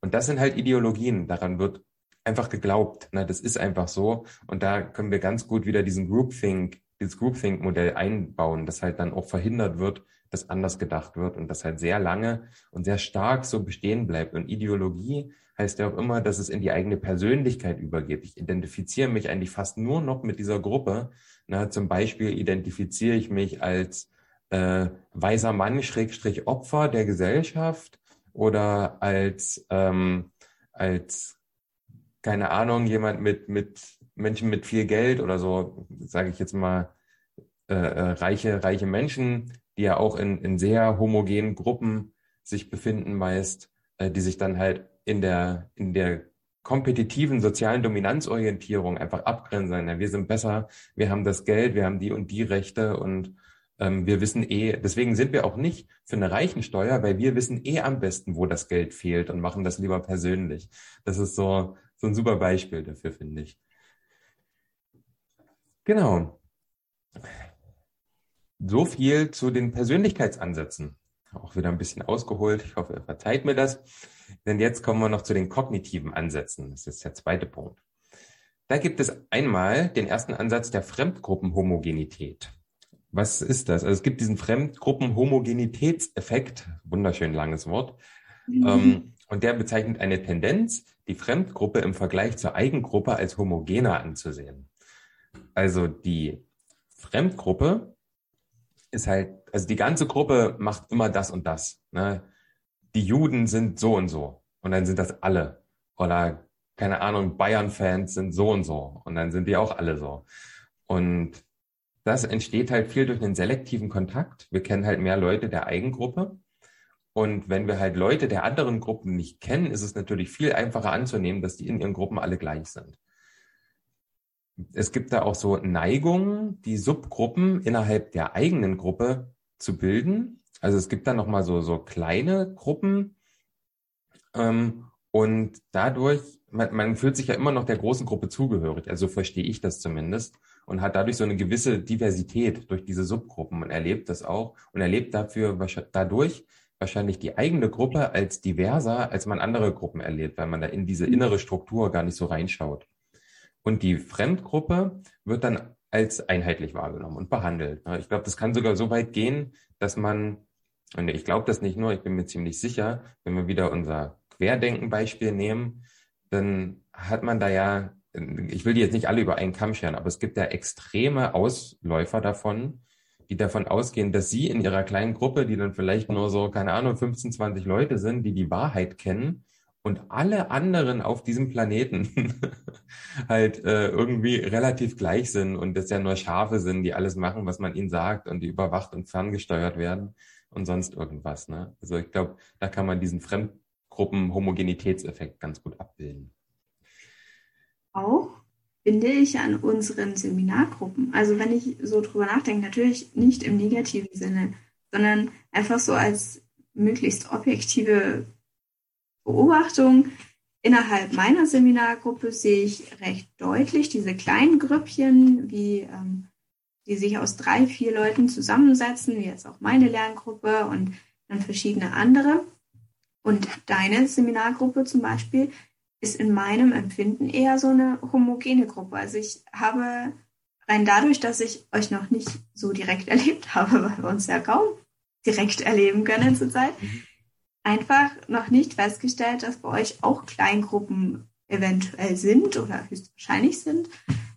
Und das sind halt Ideologien. Daran wird einfach geglaubt. Na, das ist einfach so. Und da können wir ganz gut wieder diesen Groupthink dieses Groupthink-Modell einbauen, dass halt dann auch verhindert wird, es anders gedacht wird und das halt sehr lange und sehr stark so bestehen bleibt. Und Ideologie heißt ja auch immer, dass es in die eigene Persönlichkeit übergeht. Ich identifiziere mich eigentlich fast nur noch mit dieser Gruppe. Na, zum Beispiel identifiziere ich mich als äh, weiser Mann, Schrägstrich Opfer der Gesellschaft oder als, ähm, als keine Ahnung, jemand mit, mit Menschen mit viel Geld oder so, sage ich jetzt mal, äh, äh, reiche, reiche Menschen, die ja auch in, in sehr homogenen Gruppen sich befinden meist, äh, die sich dann halt in der, in der kompetitiven sozialen Dominanzorientierung einfach abgrenzen. Ja, wir sind besser, wir haben das Geld, wir haben die und die Rechte und ähm, wir wissen eh, deswegen sind wir auch nicht für eine Reichensteuer, weil wir wissen eh am besten, wo das Geld fehlt und machen das lieber persönlich. Das ist so, so ein super Beispiel dafür, finde ich. Genau. So viel zu den Persönlichkeitsansätzen. Auch wieder ein bisschen ausgeholt. Ich hoffe, ihr verzeiht mir das. Denn jetzt kommen wir noch zu den kognitiven Ansätzen. Das ist der zweite Punkt. Da gibt es einmal den ersten Ansatz der Fremdgruppenhomogenität. Was ist das? Also es gibt diesen Fremdgruppenhomogenitätseffekt, wunderschön langes Wort, mhm. ähm, und der bezeichnet eine Tendenz, die Fremdgruppe im Vergleich zur Eigengruppe als homogener anzusehen. Also die Fremdgruppe ist halt, also die ganze Gruppe macht immer das und das. Ne? Die Juden sind so und so und dann sind das alle. Oder keine Ahnung, Bayern-Fans sind so und so und dann sind die auch alle so. Und das entsteht halt viel durch einen selektiven Kontakt. Wir kennen halt mehr Leute der Eigengruppe. Und wenn wir halt Leute der anderen Gruppen nicht kennen, ist es natürlich viel einfacher anzunehmen, dass die in ihren Gruppen alle gleich sind es gibt da auch so Neigungen, die Subgruppen innerhalb der eigenen Gruppe zu bilden. Also es gibt da nochmal so, so kleine Gruppen. Ähm, und dadurch, man, man fühlt sich ja immer noch der großen Gruppe zugehörig. Also verstehe ich das zumindest. Und hat dadurch so eine gewisse Diversität durch diese Subgruppen und erlebt das auch und erlebt dafür dadurch wahrscheinlich die eigene Gruppe als diverser, als man andere Gruppen erlebt, weil man da in diese innere Struktur gar nicht so reinschaut. Und die Fremdgruppe wird dann als einheitlich wahrgenommen und behandelt. Ich glaube, das kann sogar so weit gehen, dass man, und ich glaube das nicht nur, ich bin mir ziemlich sicher, wenn wir wieder unser Querdenken-Beispiel nehmen, dann hat man da ja, ich will die jetzt nicht alle über einen Kamm scheren, aber es gibt ja extreme Ausläufer davon, die davon ausgehen, dass sie in ihrer kleinen Gruppe, die dann vielleicht nur so, keine Ahnung, 15, 20 Leute sind, die die Wahrheit kennen, und alle anderen auf diesem Planeten <laughs> halt äh, irgendwie relativ gleich sind und das ja nur Schafe sind, die alles machen, was man ihnen sagt und die überwacht und ferngesteuert werden und sonst irgendwas. Ne? Also ich glaube, da kann man diesen Fremdgruppen-Homogenitätseffekt ganz gut abbilden. Auch finde ich an unseren Seminargruppen, also wenn ich so drüber nachdenke, natürlich nicht im negativen Sinne, sondern einfach so als möglichst objektive Beobachtung. Innerhalb meiner Seminargruppe sehe ich recht deutlich diese kleinen Grüppchen, wie ähm, die sich aus drei, vier Leuten zusammensetzen, wie jetzt auch meine Lerngruppe und dann verschiedene andere. Und deine Seminargruppe zum Beispiel ist in meinem Empfinden eher so eine homogene Gruppe. Also ich habe rein dadurch, dass ich euch noch nicht so direkt <laughs> erlebt habe, weil wir uns ja kaum direkt erleben können zurzeit, mhm einfach noch nicht festgestellt, dass bei euch auch Kleingruppen eventuell sind oder höchstwahrscheinlich sind,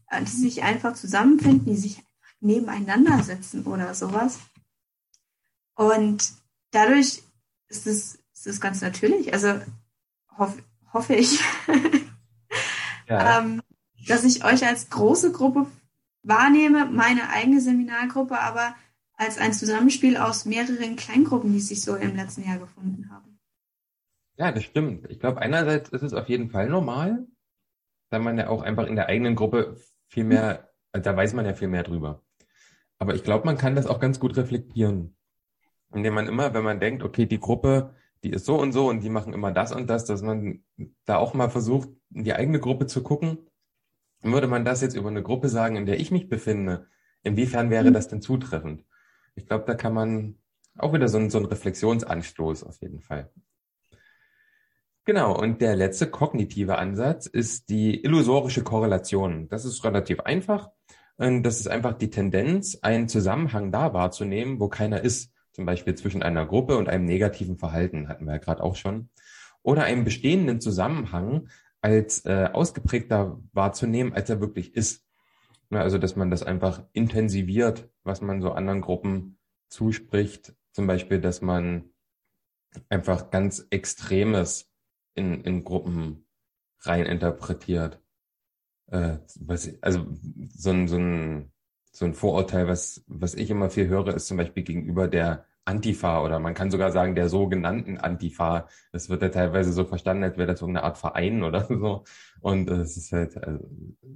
äh, die sich einfach zusammenfinden, die sich einfach nebeneinander sitzen oder sowas. Und dadurch ist es, ist es ganz natürlich, also hoff, hoffe ich, ja. <laughs> ähm, dass ich euch als große Gruppe wahrnehme, meine eigene Seminargruppe aber als ein Zusammenspiel aus mehreren Kleingruppen, die sich so im letzten Jahr gefunden haben. Ja, das stimmt. Ich glaube, einerseits ist es auf jeden Fall normal, da man ja auch einfach in der eigenen Gruppe viel mehr, da weiß man ja viel mehr drüber. Aber ich glaube, man kann das auch ganz gut reflektieren, indem man immer, wenn man denkt, okay, die Gruppe, die ist so und so und die machen immer das und das, dass man da auch mal versucht, in die eigene Gruppe zu gucken. Würde man das jetzt über eine Gruppe sagen, in der ich mich befinde, inwiefern wäre mhm. das denn zutreffend? Ich glaube, da kann man auch wieder so ein, so ein Reflexionsanstoß auf jeden Fall. Genau, und der letzte kognitive Ansatz ist die illusorische Korrelation. Das ist relativ einfach. Und das ist einfach die Tendenz, einen Zusammenhang da wahrzunehmen, wo keiner ist. zum Beispiel zwischen einer Gruppe und einem negativen Verhalten, hatten wir ja gerade auch schon, oder einem bestehenden Zusammenhang als äh, ausgeprägter wahrzunehmen, als er wirklich ist. Ja, also, dass man das einfach intensiviert, was man so anderen Gruppen zuspricht. Zum Beispiel, dass man einfach ganz Extremes in, in Gruppen rein interpretiert. Äh, was, also so ein, so, ein, so ein Vorurteil, was, was ich immer viel höre, ist zum Beispiel gegenüber der Antifa oder man kann sogar sagen der sogenannten Antifa. Das wird ja teilweise so verstanden, als wäre das so eine Art Verein oder <laughs> so. Und es ist halt, also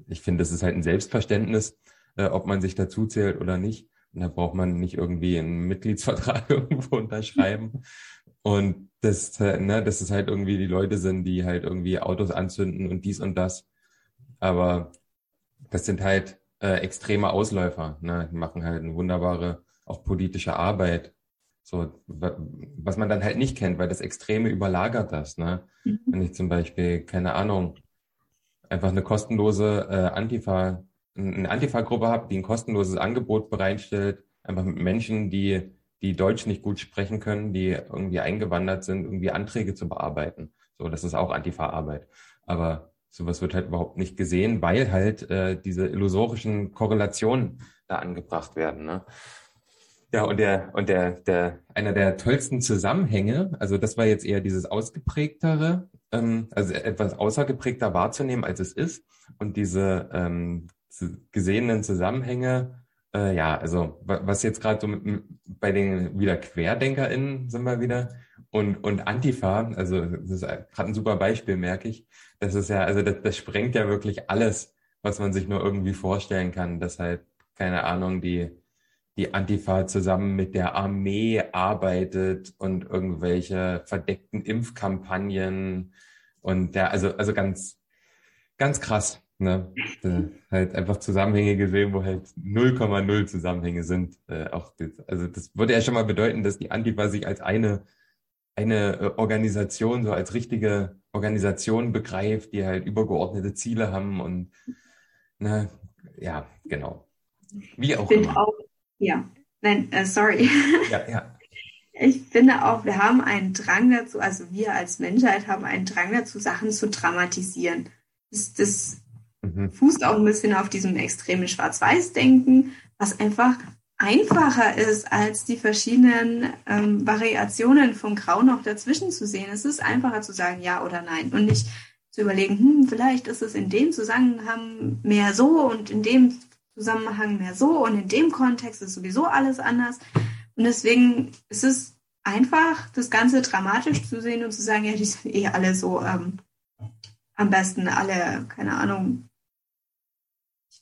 ich finde, das ist halt ein Selbstverständnis, äh, ob man sich dazu zählt oder nicht. Und da braucht man nicht irgendwie einen Mitgliedsvertrag <laughs> irgendwo unterschreiben. Und das, ne, dass es halt irgendwie die Leute sind, die halt irgendwie Autos anzünden und dies und das. Aber das sind halt äh, extreme Ausläufer, ne? Die machen halt eine wunderbare, auch politische Arbeit. So, was man dann halt nicht kennt, weil das Extreme überlagert das, ne? Mhm. Wenn ich zum Beispiel, keine Ahnung, einfach eine kostenlose äh, Antifa, eine Antifa-Gruppe habe, die ein kostenloses Angebot bereitstellt, einfach mit Menschen, die die Deutsch nicht gut sprechen können, die irgendwie eingewandert sind, irgendwie Anträge zu bearbeiten. So, das ist auch Antifa-Arbeit. Aber sowas wird halt überhaupt nicht gesehen, weil halt äh, diese illusorischen Korrelationen da angebracht werden. Ne? Ja, und der, und der, der, einer der tollsten Zusammenhänge, also das war jetzt eher dieses ausgeprägtere, ähm, also etwas außergeprägter wahrzunehmen, als es ist. Und diese ähm, gesehenen Zusammenhänge äh, ja, also was jetzt gerade so mit, bei den wieder QuerdenkerInnen sind wir wieder und, und Antifa, also das ist gerade ein super Beispiel, merke ich. Das ist ja, also das, das sprengt ja wirklich alles, was man sich nur irgendwie vorstellen kann, dass halt, keine Ahnung, die, die Antifa zusammen mit der Armee arbeitet und irgendwelche verdeckten Impfkampagnen und ja, also, also ganz, ganz krass. Ne? Äh, halt einfach Zusammenhänge gesehen, wo halt 0,0 Zusammenhänge sind. Äh, auch das, also das würde ja schon mal bedeuten, dass die Antifa sich als eine, eine äh, Organisation, so als richtige Organisation begreift, die halt übergeordnete Ziele haben und ne, ja, genau. Wie auch immer. Auch, ja, nein, äh, sorry. Ja, ja. Ich finde auch, wir haben einen Drang dazu, also wir als Menschheit haben einen Drang dazu, Sachen zu dramatisieren. Das, das Mhm. Fußt auch ein bisschen auf diesem extremen Schwarz-Weiß-Denken, was einfach einfacher ist, als die verschiedenen ähm, Variationen vom Grau noch dazwischen zu sehen. Es ist einfacher zu sagen ja oder nein und nicht zu überlegen, hm, vielleicht ist es in dem Zusammenhang mehr so und in dem Zusammenhang mehr so und in dem Kontext ist sowieso alles anders. Und deswegen ist es einfach, das Ganze dramatisch zu sehen und zu sagen, ja, die sind eh alle so ähm, am besten alle, keine Ahnung,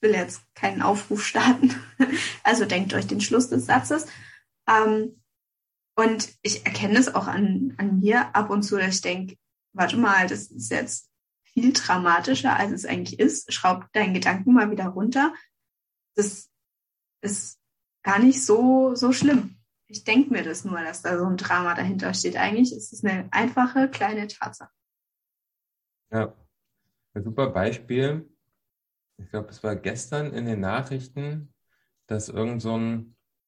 will jetzt keinen Aufruf starten. <laughs> Also denkt euch den Schluss des Satzes. Ähm, und ich erkenne es auch an, an mir ab und zu, dass ich denke, warte mal, das ist jetzt viel dramatischer, als es eigentlich ist. Schraub deinen Gedanken mal wieder runter. Das ist gar nicht so, so schlimm. Ich denke mir das nur, dass da so ein Drama dahinter steht. Eigentlich ist es eine einfache kleine Tatsache. Ja, ein super Beispiel ich glaube, es war gestern in den Nachrichten, dass irgend so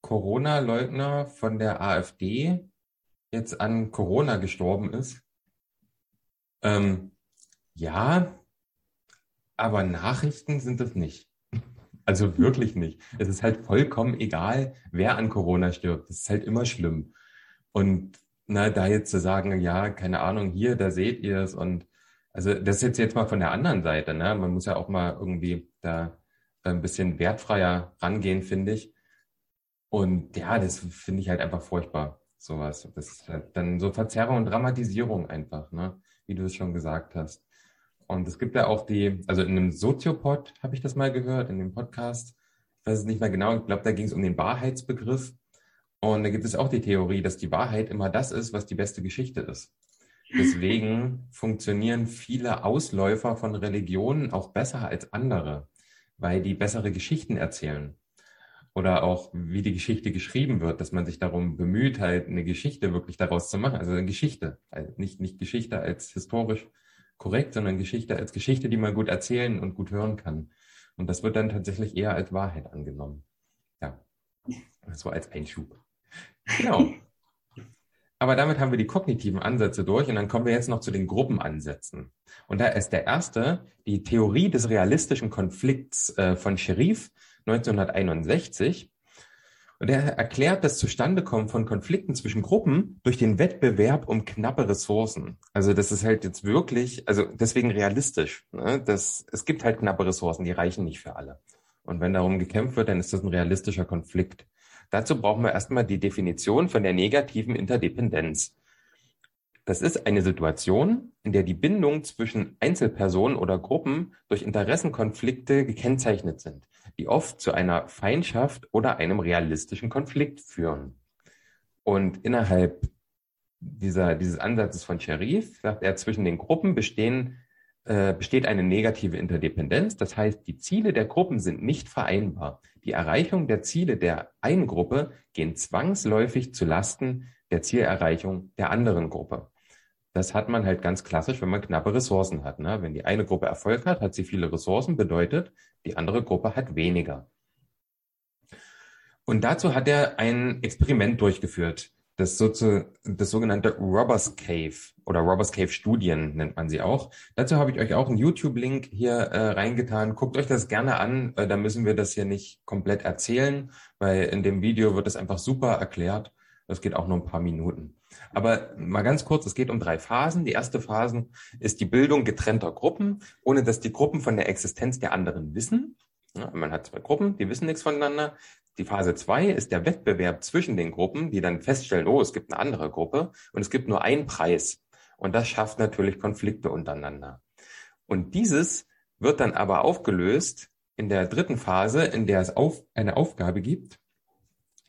Corona-Leugner von der AfD jetzt an Corona gestorben ist. Ähm, ja, aber Nachrichten sind es nicht. <laughs> Also wirklich nicht. Es ist halt vollkommen egal, wer an Corona stirbt. Es ist halt immer schlimm. Und na, da jetzt zu sagen, ja, keine Ahnung, hier, da seht ihr es und also das ist jetzt, jetzt mal von der anderen Seite. Ne? Man muss ja auch mal irgendwie da ein bisschen wertfreier rangehen, finde ich. Und ja, das finde ich halt einfach furchtbar, sowas. Das ist halt dann so Verzerrung und Dramatisierung einfach, ne? wie du es schon gesagt hast. Und es gibt ja auch die, also in einem Soziopod habe ich das mal gehört, in dem Podcast. Ich weiß es nicht mehr genau, ich glaube, da ging es um den Wahrheitsbegriff. Und da gibt es auch die Theorie, dass die Wahrheit immer das ist, was die beste Geschichte ist. Deswegen funktionieren viele Ausläufer von Religionen auch besser als andere, weil die bessere Geschichten erzählen. Oder auch, wie die Geschichte geschrieben wird, dass man sich darum bemüht, halt eine Geschichte wirklich daraus zu machen. Also eine Geschichte. Also nicht, nicht Geschichte als historisch korrekt, sondern Geschichte als Geschichte, die man gut erzählen und gut hören kann. Und das wird dann tatsächlich eher als Wahrheit angenommen. Ja. So als Einschub. Genau. <laughs> Aber damit haben wir die kognitiven Ansätze durch und dann kommen wir jetzt noch zu den Gruppenansätzen. Und da ist der erste die Theorie des realistischen Konflikts äh, von Scherif 1961. Und er erklärt das Zustandekommen von Konflikten zwischen Gruppen durch den Wettbewerb um knappe Ressourcen. Also das ist halt jetzt wirklich, also deswegen realistisch. Ne? Das, es gibt halt knappe Ressourcen, die reichen nicht für alle. Und wenn darum gekämpft wird, dann ist das ein realistischer Konflikt. Dazu brauchen wir erstmal die Definition von der negativen Interdependenz. Das ist eine Situation, in der die Bindungen zwischen Einzelpersonen oder Gruppen durch Interessenkonflikte gekennzeichnet sind, die oft zu einer Feindschaft oder einem realistischen Konflikt führen. Und innerhalb dieser, dieses Ansatzes von Sharif sagt er, zwischen den Gruppen bestehen, äh, besteht eine negative Interdependenz. Das heißt, die Ziele der Gruppen sind nicht vereinbar. Die Erreichung der Ziele der einen Gruppe gehen zwangsläufig zu Lasten der Zielerreichung der anderen Gruppe. Das hat man halt ganz klassisch, wenn man knappe Ressourcen hat. Ne? Wenn die eine Gruppe Erfolg hat, hat sie viele Ressourcen, bedeutet, die andere Gruppe hat weniger. Und dazu hat er ein Experiment durchgeführt, das, sozu, das sogenannte Robbers Cave oder Robbers Cave Studien nennt man sie auch. Dazu habe ich euch auch einen YouTube-Link hier äh, reingetan. Guckt euch das gerne an. Äh, da müssen wir das hier nicht komplett erzählen, weil in dem Video wird es einfach super erklärt. Das geht auch nur ein paar Minuten. Aber mal ganz kurz, es geht um drei Phasen. Die erste Phase ist die Bildung getrennter Gruppen, ohne dass die Gruppen von der Existenz der anderen wissen. Ja, man hat zwei Gruppen, die wissen nichts voneinander. Die Phase zwei ist der Wettbewerb zwischen den Gruppen, die dann feststellen, oh, es gibt eine andere Gruppe und es gibt nur einen Preis. Und das schafft natürlich Konflikte untereinander. Und dieses wird dann aber aufgelöst in der dritten Phase, in der es auf, eine Aufgabe gibt,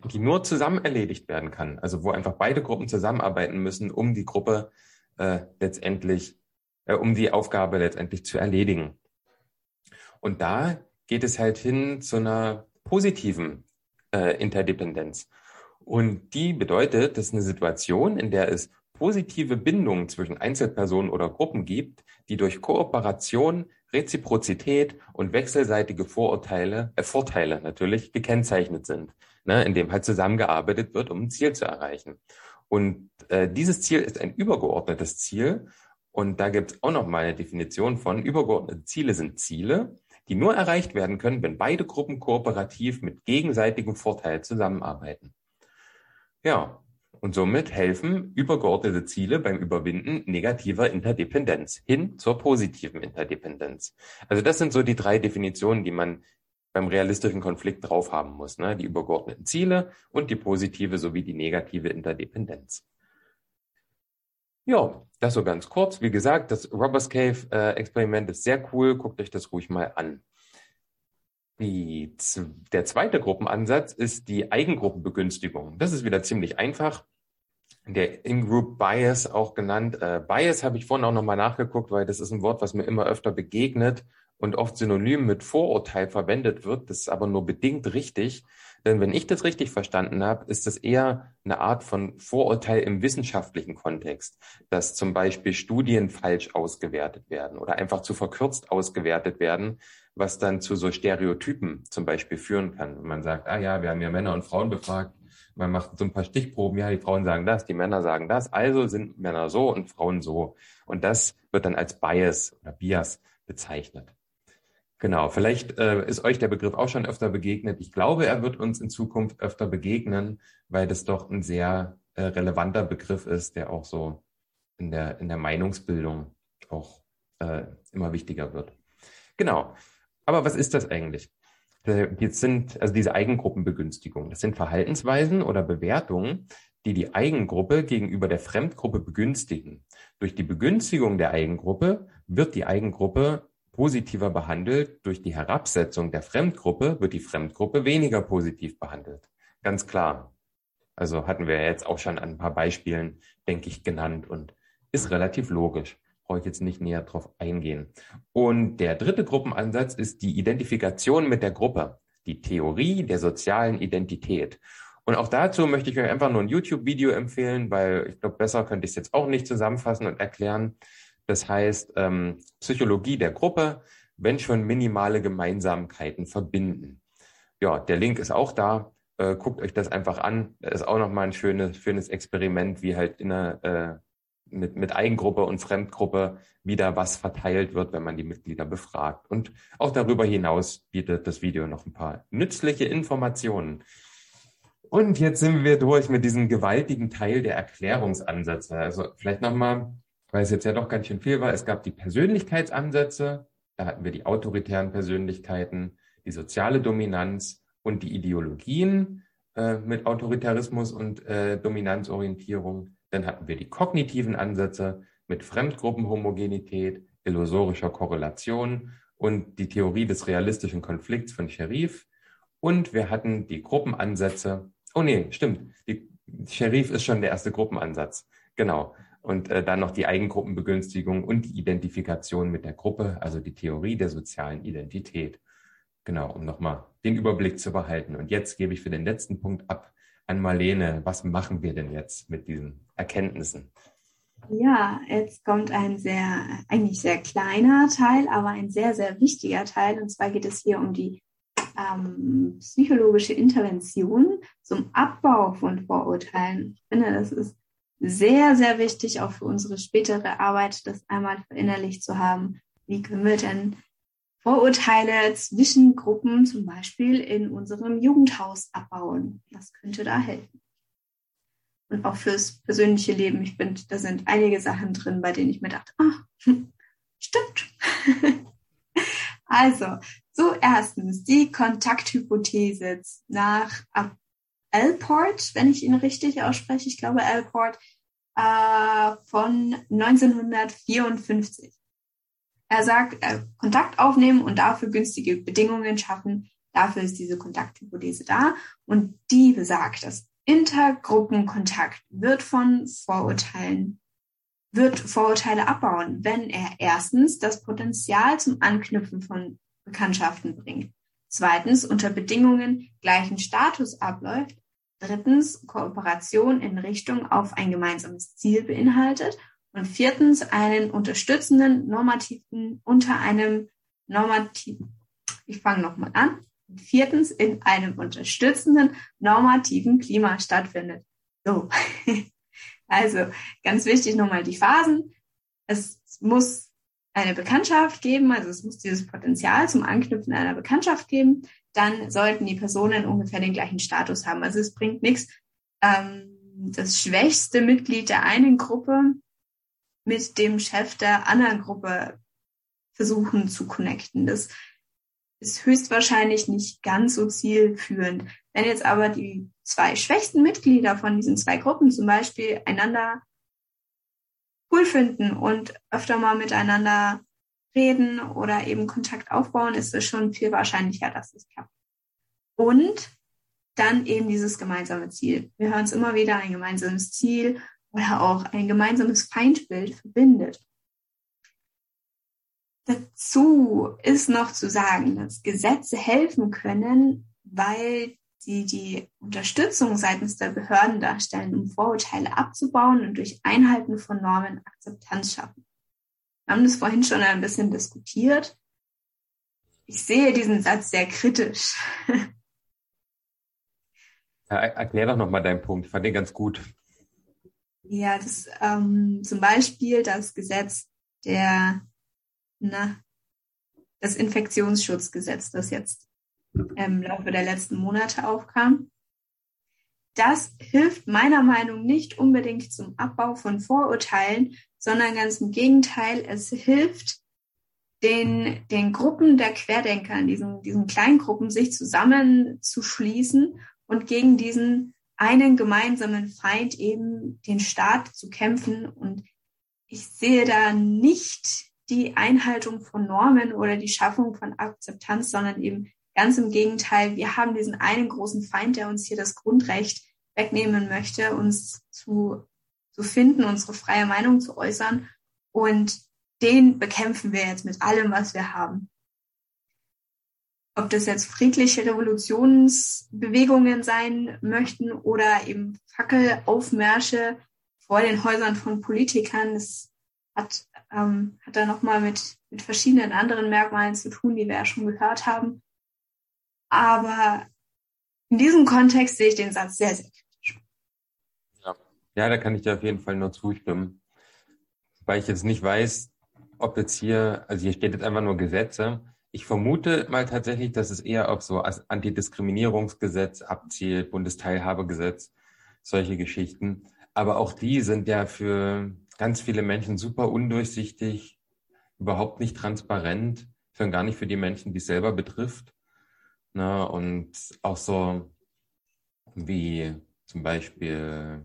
die nur zusammen erledigt werden kann. Also wo einfach beide Gruppen zusammenarbeiten müssen, um die Gruppe äh, letztendlich, äh, um die Aufgabe letztendlich zu erledigen. Und da geht es halt hin zu einer positiven äh, Interdependenz. Und die bedeutet, dass eine Situation, in der es positive Bindungen zwischen Einzelpersonen oder Gruppen gibt, die durch Kooperation, Reziprozität und wechselseitige Vorurteile, äh, Vorteile natürlich gekennzeichnet sind ne, in dem halt zusammengearbeitet wird, um ein Ziel zu erreichen. Und äh, dieses Ziel ist ein übergeordnetes Ziel. Und da gibt es auch noch mal eine Definition von übergeordnete Ziele sind Ziele, die nur erreicht werden können, wenn beide Gruppen kooperativ mit gegenseitigem Vorteil zusammenarbeiten. Ja, und somit helfen übergeordnete Ziele beim Überwinden negativer Interdependenz hin zur positiven Interdependenz. Also das sind so die drei Definitionen, die man beim realistischen Konflikt drauf haben muss. Ne? Die übergeordneten Ziele und die positive sowie die negative Interdependenz. Ja, das so ganz kurz. Wie gesagt, das Robbers Cave äh, Experiment ist sehr cool. Guckt euch das ruhig mal an. Die, der zweite Gruppenansatz ist die Eigengruppenbegünstigung. Das ist wieder ziemlich einfach. Der In-Group Bias auch genannt. Äh, Bias habe ich vorhin auch nochmal nachgeguckt, weil das ist ein Wort, was mir immer öfter begegnet und oft synonym mit Vorurteil verwendet wird. Das ist aber nur bedingt richtig. Denn wenn ich das richtig verstanden habe, ist das eher eine Art von Vorurteil im wissenschaftlichen Kontext, dass zum Beispiel Studien falsch ausgewertet werden oder einfach zu verkürzt ausgewertet werden, was dann zu so Stereotypen zum Beispiel führen kann. Und man sagt, ah ja, wir haben ja Männer und Frauen befragt, man macht so ein paar Stichproben, ja, die Frauen sagen das, die Männer sagen das, also sind Männer so und Frauen so. Und das wird dann als Bias oder Bias bezeichnet. Genau, vielleicht äh, ist euch der Begriff auch schon öfter begegnet. Ich glaube, er wird uns in Zukunft öfter begegnen, weil das doch ein sehr äh, relevanter Begriff ist, der auch so in der, in der Meinungsbildung auch äh, immer wichtiger wird. Genau. Aber was ist das eigentlich? Äh, jetzt sind also diese Eigengruppenbegünstigung. Das sind Verhaltensweisen oder Bewertungen, die die Eigengruppe gegenüber der Fremdgruppe begünstigen. Durch die Begünstigung der Eigengruppe wird die Eigengruppe positiver behandelt, durch die Herabsetzung der Fremdgruppe wird die Fremdgruppe weniger positiv behandelt. Ganz klar. Also hatten wir jetzt auch schon an ein paar Beispielen, denke ich, genannt und ist relativ logisch. Brauche ich jetzt nicht näher drauf eingehen. Und der dritte Gruppenansatz ist die Identifikation mit der Gruppe, die Theorie der sozialen Identität. Und auch dazu möchte ich euch einfach nur ein YouTube-Video empfehlen, weil ich glaube, besser könnte ich es jetzt auch nicht zusammenfassen und erklären. Das heißt, ähm, Psychologie der Gruppe, wenn schon minimale Gemeinsamkeiten verbinden. Ja, der Link ist auch da. Äh, guckt euch das einfach an. Ist auch nochmal ein schönes, schönes Experiment, wie halt in einer, äh, mit, mit Eigengruppe und Fremdgruppe wieder was verteilt wird, wenn man die Mitglieder befragt. Und auch darüber hinaus bietet das Video noch ein paar nützliche Informationen. Und jetzt sind wir durch mit diesem gewaltigen Teil der Erklärungsansätze. Also vielleicht nochmal, weil es jetzt ja doch ganz schön viel war. Es gab die Persönlichkeitsansätze, da hatten wir die autoritären Persönlichkeiten, die soziale Dominanz und die Ideologien äh, mit Autoritarismus und äh, Dominanzorientierung. Dann hatten wir die kognitiven Ansätze mit Fremdgruppenhomogenität, illusorischer Korrelation und die Theorie des realistischen Konflikts von Scherif. Und wir hatten die Gruppenansätze. Oh nee, stimmt. Die Scherif ist schon der erste Gruppenansatz. Genau. Und äh, dann noch die Eigengruppenbegünstigung und die Identifikation mit der Gruppe, also die Theorie der sozialen Identität. Genau, um nochmal den Überblick zu behalten. Und jetzt gebe ich für den letzten Punkt ab an Marlene. Was machen wir denn jetzt mit diesen Erkenntnissen? Ja, jetzt kommt ein sehr, eigentlich sehr kleiner Teil, aber ein sehr, sehr wichtiger Teil. Und zwar geht es hier um die ähm, psychologische Intervention zum Abbau von Vorurteilen. Ich finde, das ist sehr, sehr wichtig, auch für unsere spätere Arbeit, das einmal verinnerlicht zu haben. Wie können wir denn Vorurteile zwischen Gruppen zum Beispiel in unserem Jugendhaus abbauen? Was könnte da helfen? Und auch fürs persönliche Leben. Ich finde, da sind einige Sachen drin, bei denen ich mir dachte, ach, <laughs> stimmt. <laughs> also, so erstens die Kontakthypothese nach Alport, wenn ich ihn richtig ausspreche, ich glaube Alport, äh, von 1954. Er sagt, äh, Kontakt aufnehmen und dafür günstige Bedingungen schaffen. Dafür ist diese Kontakthypothese da. Und die besagt, dass Intergruppenkontakt wird von Vorurteilen, wird Vorurteile abbauen, wenn er erstens das Potenzial zum Anknüpfen von Bekanntschaften bringt. Zweitens unter Bedingungen gleichen Status abläuft drittens Kooperation in Richtung auf ein gemeinsames Ziel beinhaltet und viertens einen unterstützenden normativen unter einem normativen, ich fange nochmal an, viertens in einem unterstützenden normativen Klima stattfindet. So. <laughs> Also ganz wichtig nochmal die Phasen. Es muss eine Bekanntschaft geben, also es muss dieses Potenzial zum Anknüpfen einer Bekanntschaft geben dann sollten die Personen ungefähr den gleichen Status haben. Also es bringt nichts, ähm, das schwächste Mitglied der einen Gruppe mit dem Chef der anderen Gruppe versuchen zu connecten. Das ist höchstwahrscheinlich nicht ganz so zielführend. Wenn jetzt aber die zwei schwächsten Mitglieder von diesen zwei Gruppen zum Beispiel einander cool finden und öfter mal miteinander reden oder eben Kontakt aufbauen, ist es schon viel wahrscheinlicher, dass es klappt. Und dann eben dieses gemeinsame Ziel. Wir hören es immer wieder, ein gemeinsames Ziel oder auch ein gemeinsames Feindbild verbindet. Dazu ist noch zu sagen, dass Gesetze helfen können, weil sie die Unterstützung seitens der Behörden darstellen, um Vorurteile abzubauen und durch Einhalten von Normen Akzeptanz schaffen. Wir haben das vorhin schon ein bisschen diskutiert. Ich sehe diesen Satz sehr kritisch. <laughs> Ja, erklär doch nochmal deinen Punkt. Ich fand den ganz gut. Ja, das ähm, zum Beispiel das Gesetz der, na, das Infektionsschutzgesetz, das jetzt im Laufe der letzten Monate aufkam. Das hilft meiner Meinung nach nicht unbedingt zum Abbau von Vorurteilen, sondern ganz im Gegenteil, es hilft den, den Gruppen der Querdenker, diesen, diesen Kleingruppen, sich zusammenzuschließen und gegen diesen einen gemeinsamen Feind eben den Staat zu kämpfen. Und ich sehe da nicht die Einhaltung von Normen oder die Schaffung von Akzeptanz, sondern eben Ganz im Gegenteil, wir haben diesen einen großen Feind, der uns hier das Grundrecht wegnehmen möchte, uns zu, zu finden, unsere freie Meinung zu äußern. Und den bekämpfen wir jetzt mit allem, was wir haben. Ob das jetzt friedliche Revolutionsbewegungen sein möchten oder eben Fackelaufmärsche vor den Häusern von Politikern, das hat, ähm, hat da nochmal mit, mit verschiedenen anderen Merkmalen zu tun, die wir ja schon gehört haben. Aber in diesem Kontext sehe ich den Satz sehr, sehr kritisch. Ja. da kann ich dir auf jeden Fall nur zustimmen. Weil ich jetzt nicht weiß, ob jetzt hier, also hier steht jetzt einfach nur Gesetze. Ich vermute mal tatsächlich, dass es eher auf so Antidiskriminierungsgesetz abzielt, Bundesteilhabegesetz, solche Geschichten. Aber auch die sind ja für ganz viele Menschen super undurchsichtig, überhaupt nicht transparent, schon gar nicht für die Menschen, die es selber betrifft. Ne? Und auch so wie zum Beispiel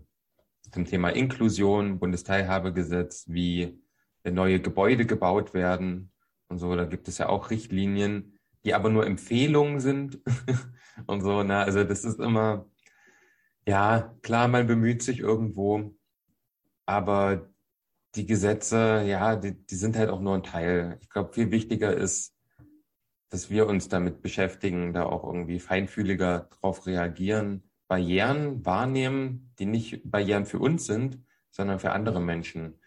zum Thema Inklusion, Bundesteilhabegesetz, wie neue Gebäude gebaut werden und so. Da gibt es ja auch Richtlinien, die aber nur Empfehlungen sind <laughs> und so. Ne? Also das ist immer, ja, klar, man bemüht sich irgendwo, aber die Gesetze, ja, die, die sind halt auch nur ein Teil. Ich glaube, viel wichtiger ist, dass wir uns damit beschäftigen, da auch irgendwie feinfühliger drauf reagieren, Barrieren wahrnehmen, die nicht Barrieren für uns sind, sondern für andere Menschen.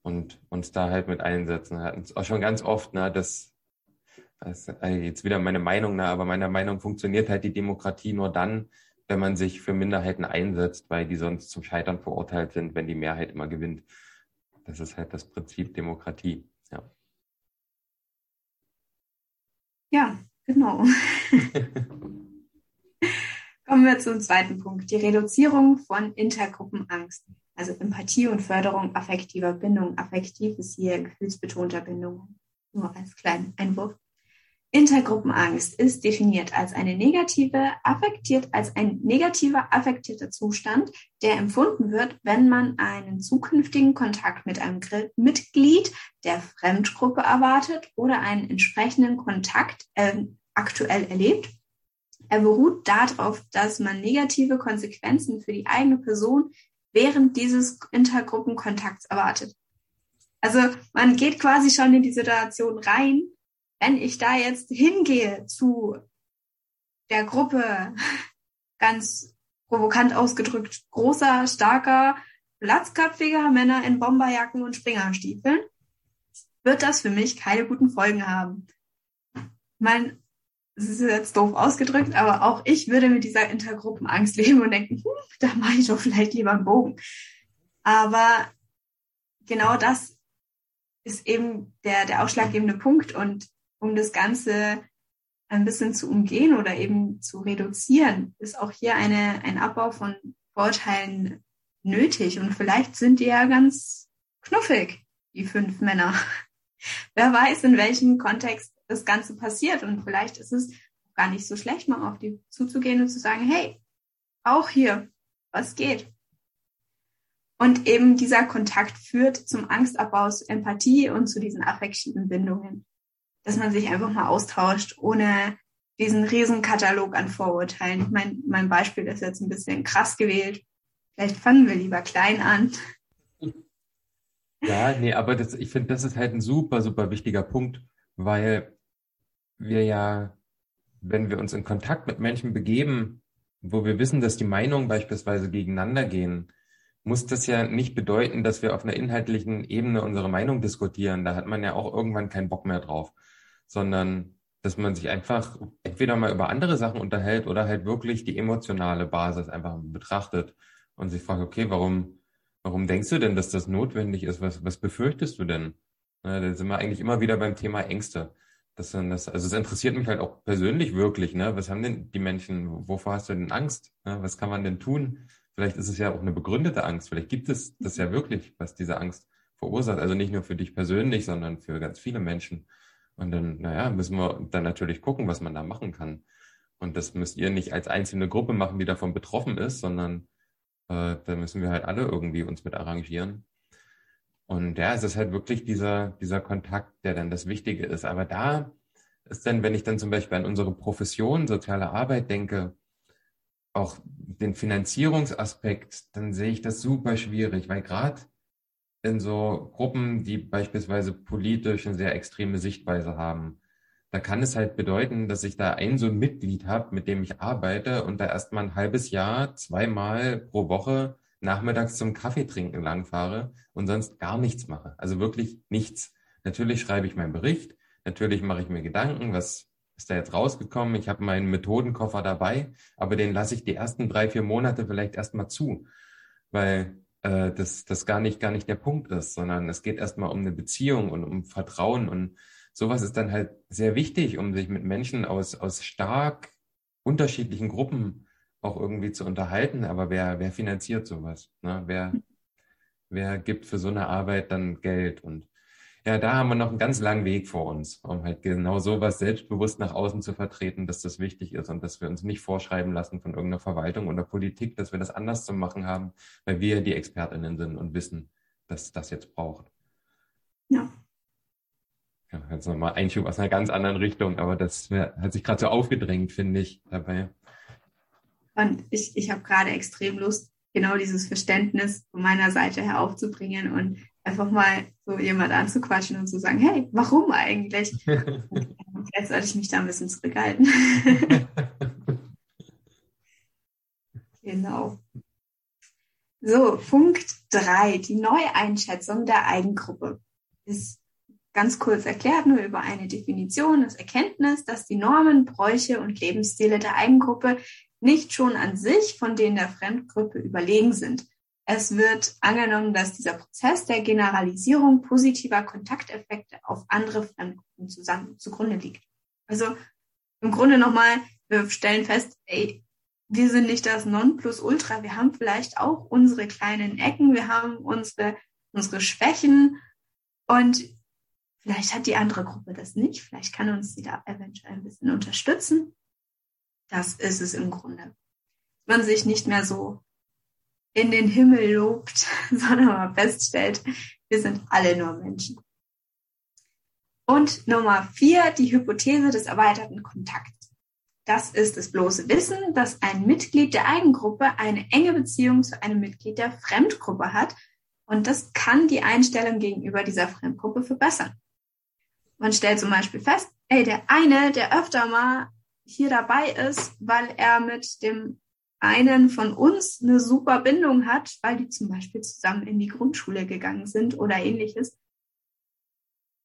Und uns da halt mit einsetzen. Hatten es auch schon ganz oft, ne, dass das ist jetzt wieder meine Meinung, ne, aber meiner Meinung funktioniert halt die Demokratie nur dann, wenn man sich für Minderheiten einsetzt, weil die sonst zum Scheitern verurteilt sind, wenn die Mehrheit immer gewinnt. Das ist halt das Prinzip Demokratie. Ja, ja genau. <laughs> Kommen wir zum zweiten Punkt, die Reduzierung von Intergruppenangst. Also Empathie und Förderung affektiver Bindung. Affektiv ist hier gefühlsbetonter Bindung. Nur als kleinen Einwurf. Intergruppenangst ist definiert als eine negative, affektiert, als ein negativer affektierter Zustand, der empfunden wird, wenn man einen zukünftigen Kontakt mit einem Mitglied der Fremdgruppe erwartet oder einen entsprechenden Kontakt äh, aktuell erlebt. Er beruht darauf, dass man negative Konsequenzen für die eigene Person während dieses Intergruppenkontakts erwartet. Also man geht quasi schon in die Situation rein, wenn ich da jetzt hingehe zu der Gruppe, <laughs> ganz provokant ausgedrückt, großer, starker, platzköpfiger Männer in Bomberjacken und Springerstiefeln, wird das für mich keine guten Folgen haben. Mein, es ist jetzt doof ausgedrückt, aber auch ich würde mit dieser Intergruppenangst leben und denken, hm, da mache ich doch vielleicht lieber einen Bogen. Aber genau das ist eben der, der ausschlaggebende Punkt und um das Ganze ein bisschen zu umgehen oder eben zu reduzieren, ist auch hier eine, ein Abbau von Vorurteilen nötig. Und vielleicht sind die ja ganz knuffig, die fünf Männer. <laughs> Wer weiß, in welchem Kontext das Ganze passiert. Und vielleicht ist es gar nicht so schlecht, mal auf die zuzugehen und zu sagen, hey, auch hier, was geht? Und eben dieser Kontakt führt zum Angstabbau, zu Empathie und zu diesen affektiven Bindungen dass man sich einfach mal austauscht, ohne diesen Riesenkatalog an Vorurteilen. Ich mein Beispiel ist jetzt ein bisschen krass gewählt. Vielleicht fangen wir lieber klein an. Ja, nee, aber das, ich finde, das ist halt ein super, super wichtiger Punkt, weil wir ja, wenn wir uns in Kontakt mit Menschen begeben, wo wir wissen, dass die Meinungen beispielsweise gegeneinander gehen, muss das ja nicht bedeuten, dass wir auf einer inhaltlichen Ebene unsere Meinung diskutieren. Da hat man ja auch irgendwann keinen Bock mehr drauf sondern dass man sich einfach entweder mal über andere Sachen unterhält oder halt wirklich die emotionale Basis einfach betrachtet und sich fragt, okay, warum, warum denkst du denn, dass das notwendig ist? Was, was befürchtest du denn? Na, da sind wir eigentlich immer wieder beim Thema Ängste. Das, das, also es interessiert mich halt auch persönlich wirklich, ne? Was haben denn die Menschen, wovor hast du denn Angst? Ne? Was kann man denn tun? Vielleicht ist es ja auch eine begründete Angst. Vielleicht gibt es das ja wirklich, was diese Angst verursacht. Also nicht nur für dich persönlich, sondern für ganz viele Menschen. Und dann, naja, müssen wir dann natürlich gucken, was man da machen kann. Und das müsst ihr nicht als einzelne Gruppe machen, die davon betroffen ist, sondern äh, da müssen wir halt alle irgendwie uns mit arrangieren. Und ja, es ist halt wirklich dieser, dieser Kontakt, der dann das Wichtige ist. Aber da ist dann, wenn ich dann zum Beispiel an unsere Profession, soziale Arbeit denke, auch den Finanzierungsaspekt, dann sehe ich das super schwierig, weil gerade in so Gruppen, die beispielsweise politisch eine sehr extreme Sichtweise haben. Da kann es halt bedeuten, dass ich da ein so ein Mitglied habe, mit dem ich arbeite und da erstmal ein halbes Jahr, zweimal pro Woche nachmittags zum Kaffee trinken langfahre und sonst gar nichts mache. Also wirklich nichts. Natürlich schreibe ich meinen Bericht, natürlich mache ich mir Gedanken, was, ist da jetzt rausgekommen, ich habe meinen Methodenkoffer dabei, aber den lasse ich die ersten drei, vier Monate vielleicht erstmal zu, weil äh, das, das gar nicht, gar nicht der Punkt ist, sondern es geht erstmal um eine Beziehung und um Vertrauen und sowas ist dann halt sehr wichtig, um sich mit Menschen aus, aus stark unterschiedlichen Gruppen auch irgendwie zu unterhalten. Aber wer, wer finanziert sowas? Ne? Wer, wer gibt für so eine Arbeit dann Geld? Und ja, da haben wir noch einen ganz langen Weg vor uns, um halt genau sowas selbstbewusst nach außen zu vertreten, dass das wichtig ist und dass wir uns nicht vorschreiben lassen von irgendeiner Verwaltung oder Politik, dass wir das anders zu machen haben, weil wir die ExpertInnen sind und wissen, dass das jetzt braucht. Ja. Ja, jetzt nochmal Einschub aus einer ganz anderen Richtung, aber das hat sich gerade so aufgedrängt, finde ich, dabei. Und ich, ich habe gerade extrem Lust, genau dieses Verständnis von meiner Seite her aufzubringen und einfach mal so jemand anzuquatschen und zu sagen, hey, warum eigentlich? <laughs> Jetzt sollte ich mich da ein bisschen zurückhalten. <laughs> genau. So, Punkt 3, die Neueinschätzung der Eigengruppe. Ist ganz kurz erklärt, nur über eine Definition, das Erkenntnis, dass die Normen, Bräuche und Lebensstile der Eigengruppe nicht schon an sich von denen der Fremdgruppe überlegen sind, es wird angenommen, dass dieser Prozess der Generalisierung positiver Kontakteffekte auf andere Fremdgruppen zusammen zugrunde liegt. Also im Grunde nochmal, wir stellen fest, ey, wir sind nicht das Nonplusultra. Wir haben vielleicht auch unsere kleinen Ecken, wir haben unsere, unsere Schwächen und vielleicht hat die andere Gruppe das nicht. Vielleicht kann uns die da eventuell ein bisschen unterstützen. Das ist es im Grunde. Man sich nicht mehr so in den Himmel lobt, <laughs> sondern mal feststellt, wir sind alle nur Menschen. Und Nummer vier, die Hypothese des erweiterten Kontakts. Das ist das bloße Wissen, dass ein Mitglied der Eigengruppe eine enge Beziehung zu einem Mitglied der Fremdgruppe hat. Und das kann die Einstellung gegenüber dieser Fremdgruppe verbessern. Man stellt zum Beispiel fest, ey, der eine, der öfter mal hier dabei ist, weil er mit dem einen von uns eine super Bindung hat, weil die zum Beispiel zusammen in die Grundschule gegangen sind oder ähnliches,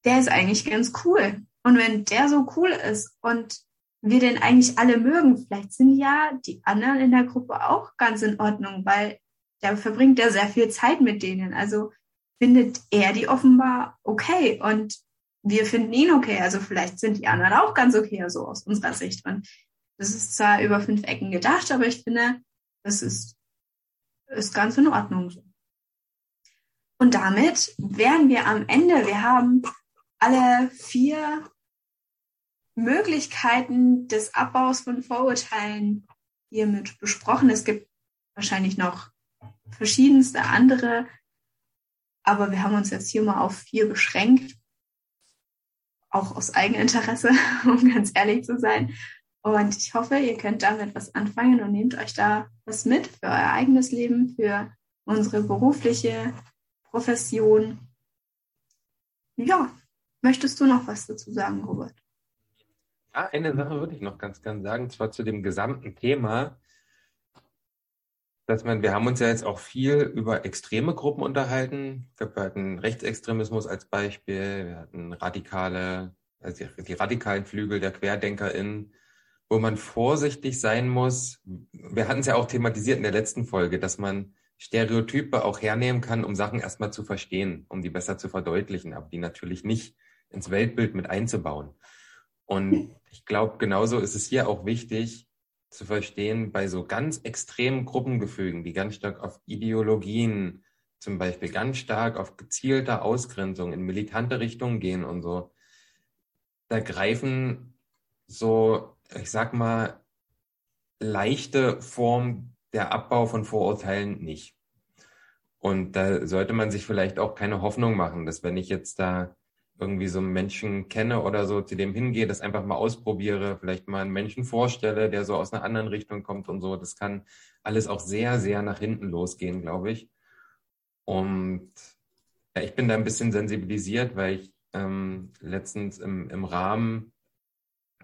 der ist eigentlich ganz cool. Und wenn der so cool ist und wir den eigentlich alle mögen, vielleicht sind ja die anderen in der Gruppe auch ganz in Ordnung, weil der verbringt ja sehr viel Zeit mit denen. Also findet er die offenbar okay und wir finden ihn okay. Also vielleicht sind die anderen auch ganz okay, so aus unserer Sicht. Und das ist zwar über fünf Ecken gedacht, aber ich finde, das ist, ist ganz in Ordnung so. Und damit wären wir am Ende. Wir haben alle vier Möglichkeiten des Abbaus von Vorurteilen hiermit besprochen. Es gibt wahrscheinlich noch verschiedenste andere, aber wir haben uns jetzt hier mal auf vier beschränkt, auch aus Eigeninteresse, <laughs> um ganz ehrlich zu sein. Und ich hoffe, ihr könnt damit was anfangen und nehmt euch da was mit für euer eigenes Leben, für unsere berufliche Profession. Ja, möchtest du noch was dazu sagen, Robert? Ja, eine Sache würde ich noch ganz gern sagen, zwar zu dem gesamten Thema, dass man, wir haben uns ja jetzt auch viel über extreme Gruppen unterhalten. Wir hatten Rechtsextremismus als Beispiel, wir hatten radikale, also die radikalen Flügel der QuerdenkerInnen, wo man vorsichtig sein muss. Wir hatten es ja auch thematisiert in der letzten Folge, dass man Stereotype auch hernehmen kann, um Sachen erstmal zu verstehen, um die besser zu verdeutlichen, aber die natürlich nicht ins Weltbild mit einzubauen. Und ich glaube, genauso ist es hier auch wichtig zu verstehen, bei so ganz extremen Gruppengefügen, die ganz stark auf Ideologien, zum Beispiel ganz stark auf gezielte Ausgrenzung in militante Richtungen gehen und so, da greifen so ich sag mal, leichte Form der Abbau von Vorurteilen nicht. Und da sollte man sich vielleicht auch keine Hoffnung machen, dass wenn ich jetzt da irgendwie so einen Menschen kenne oder so, zu dem hingehe, das einfach mal ausprobiere, vielleicht mal einen Menschen vorstelle, der so aus einer anderen Richtung kommt und so. Das kann alles auch sehr, sehr nach hinten losgehen, glaube ich. Und ja, ich bin da ein bisschen sensibilisiert, weil ich ähm, letztens im, im Rahmen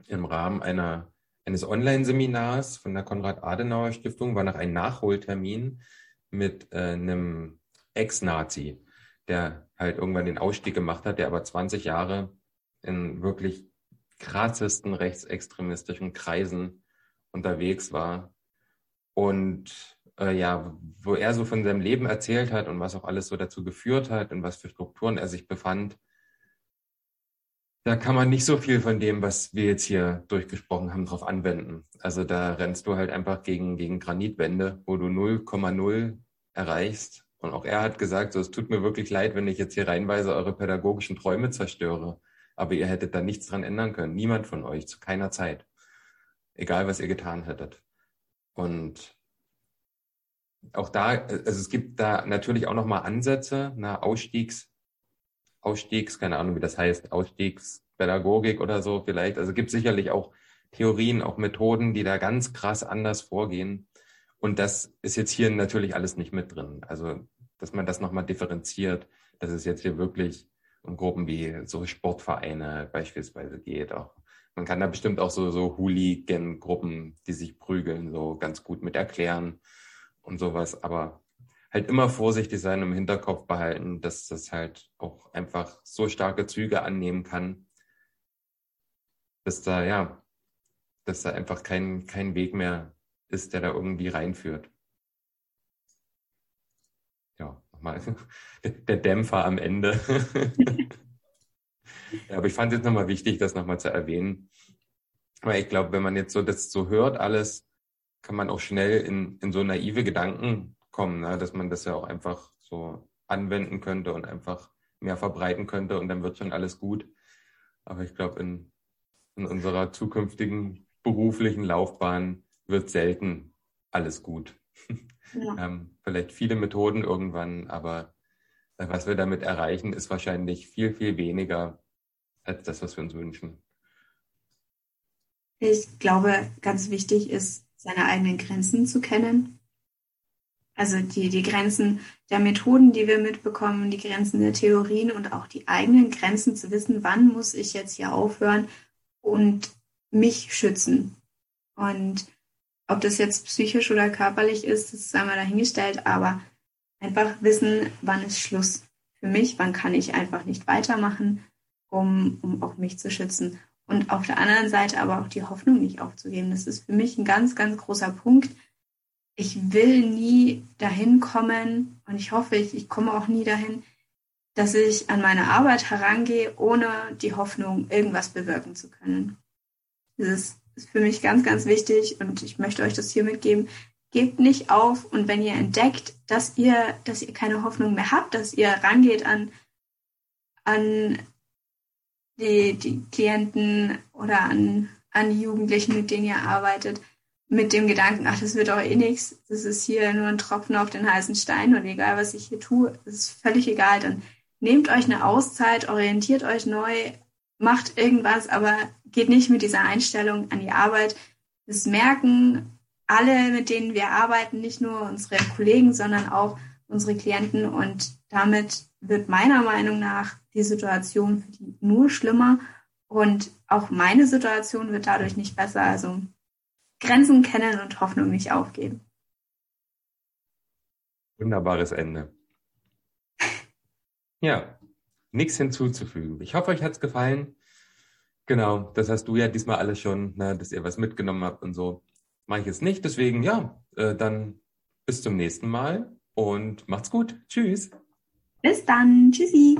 im Rahmen einer, eines Online-Seminars von der Konrad-Adenauer-Stiftung war noch ein Nachholtermin mit äh, einem Ex-Nazi, der halt irgendwann den Ausstieg gemacht hat, der aber 20 Jahre in wirklich krassesten rechtsextremistischen Kreisen unterwegs war. Und äh, ja, wo er so von seinem Leben erzählt hat und was auch alles so dazu geführt hat und was für Strukturen er sich befand, da kann man nicht so viel von dem, was wir jetzt hier durchgesprochen haben, drauf anwenden. Also da rennst du halt einfach gegen, gegen Granitwände, wo du 0,0 erreichst. Und auch er hat gesagt, so, es tut mir wirklich leid, wenn ich jetzt hier reinweise eure pädagogischen Träume zerstöre. Aber ihr hättet da nichts dran ändern können. Niemand von euch, zu keiner Zeit. Egal, was ihr getan hättet. Und auch da, also es gibt da natürlich auch nochmal Ansätze, na, Ausstiegs, Ausstiegs, keine Ahnung, wie das heißt, Ausstiegspädagogik oder so vielleicht. Also gibt sicherlich auch Theorien, auch Methoden, die da ganz krass anders vorgehen. Und das ist jetzt hier natürlich alles nicht mit drin. Also, dass man das nochmal differenziert, dass es jetzt hier wirklich um Gruppen wie so Sportvereine beispielsweise geht. Auch man kann da bestimmt auch so, so Hooligan-Gruppen, die sich prügeln, so ganz gut mit erklären und sowas. Aber halt immer vorsichtig sein und im Hinterkopf behalten, dass das halt auch einfach so starke Züge annehmen kann, dass da, ja, dass da einfach kein, kein Weg mehr ist, der da irgendwie reinführt. Ja, nochmal <laughs> der Dämpfer am Ende. <laughs> ja, aber ich fand es jetzt nochmal wichtig, das nochmal zu erwähnen. Weil ich glaube, wenn man jetzt so das so hört, alles, kann man auch schnell in, in so naive Gedanken kommen, ne? dass man das ja auch einfach so anwenden könnte und einfach mehr verbreiten könnte und dann wird schon alles gut. Aber ich glaube, in, in unserer zukünftigen beruflichen Laufbahn wird selten alles gut. Ja. ähm, vielleicht viele Methoden irgendwann, aber äh, was wir damit erreichen, ist wahrscheinlich viel, viel weniger als das, was wir uns wünschen. Ich glaube, ganz wichtig ist, seine eigenen Grenzen zu kennen. Also die, die Grenzen der Methoden, die wir mitbekommen, die Grenzen der Theorien und auch die eigenen Grenzen zu wissen, wann muss ich jetzt hier aufhören und mich schützen. Und ob das jetzt psychisch oder körperlich ist, das ist einmal dahingestellt, aber einfach wissen, wann ist Schluss für mich, wann kann ich einfach nicht weitermachen, um, um auch mich zu schützen. Und auf der anderen Seite aber auch die Hoffnung nicht aufzugeben. Das ist für mich ein ganz, ganz großer Punkt. Ich will nie dahin kommen und ich hoffe, ich, ich komme auch nie dahin, dass ich an meine Arbeit herangehe, ohne die Hoffnung, irgendwas bewirken zu können. Das ist, für mich ganz, ganz wichtig und ich möchte euch das hier mitgeben. Gebt nicht auf und wenn ihr entdeckt, dass ihr, dass ihr keine Hoffnung mehr habt, dass ihr rangeht an, an die, die Klienten oder an, an Jugendlichen, mit denen ihr arbeitet, mit dem Gedanken, ach, das wird auch eh nichts, das ist hier nur ein Tropfen auf den heißen Stein und egal, was ich hier tue, das ist völlig egal, dann nehmt euch eine Auszeit, orientiert euch neu, macht irgendwas, aber geht nicht mit dieser Einstellung an die Arbeit. Das merken alle, mit denen wir arbeiten, nicht nur unsere Kollegen, sondern auch unsere Klienten und damit wird meiner Meinung nach die Situation für die nur schlimmer und auch meine Situation wird dadurch nicht besser. Also Grenzen kennen und Hoffnung nicht aufgeben. Wunderbares Ende. <laughs> Ja, nichts hinzuzufügen. Ich hoffe, euch hat es gefallen. Genau, das hast du ja diesmal alles schon, ne, dass ihr was mitgenommen habt und so. Jetzt nicht, deswegen ja, äh, dann bis zum nächsten Mal und macht's gut. Tschüss. Bis dann. Tschüssi.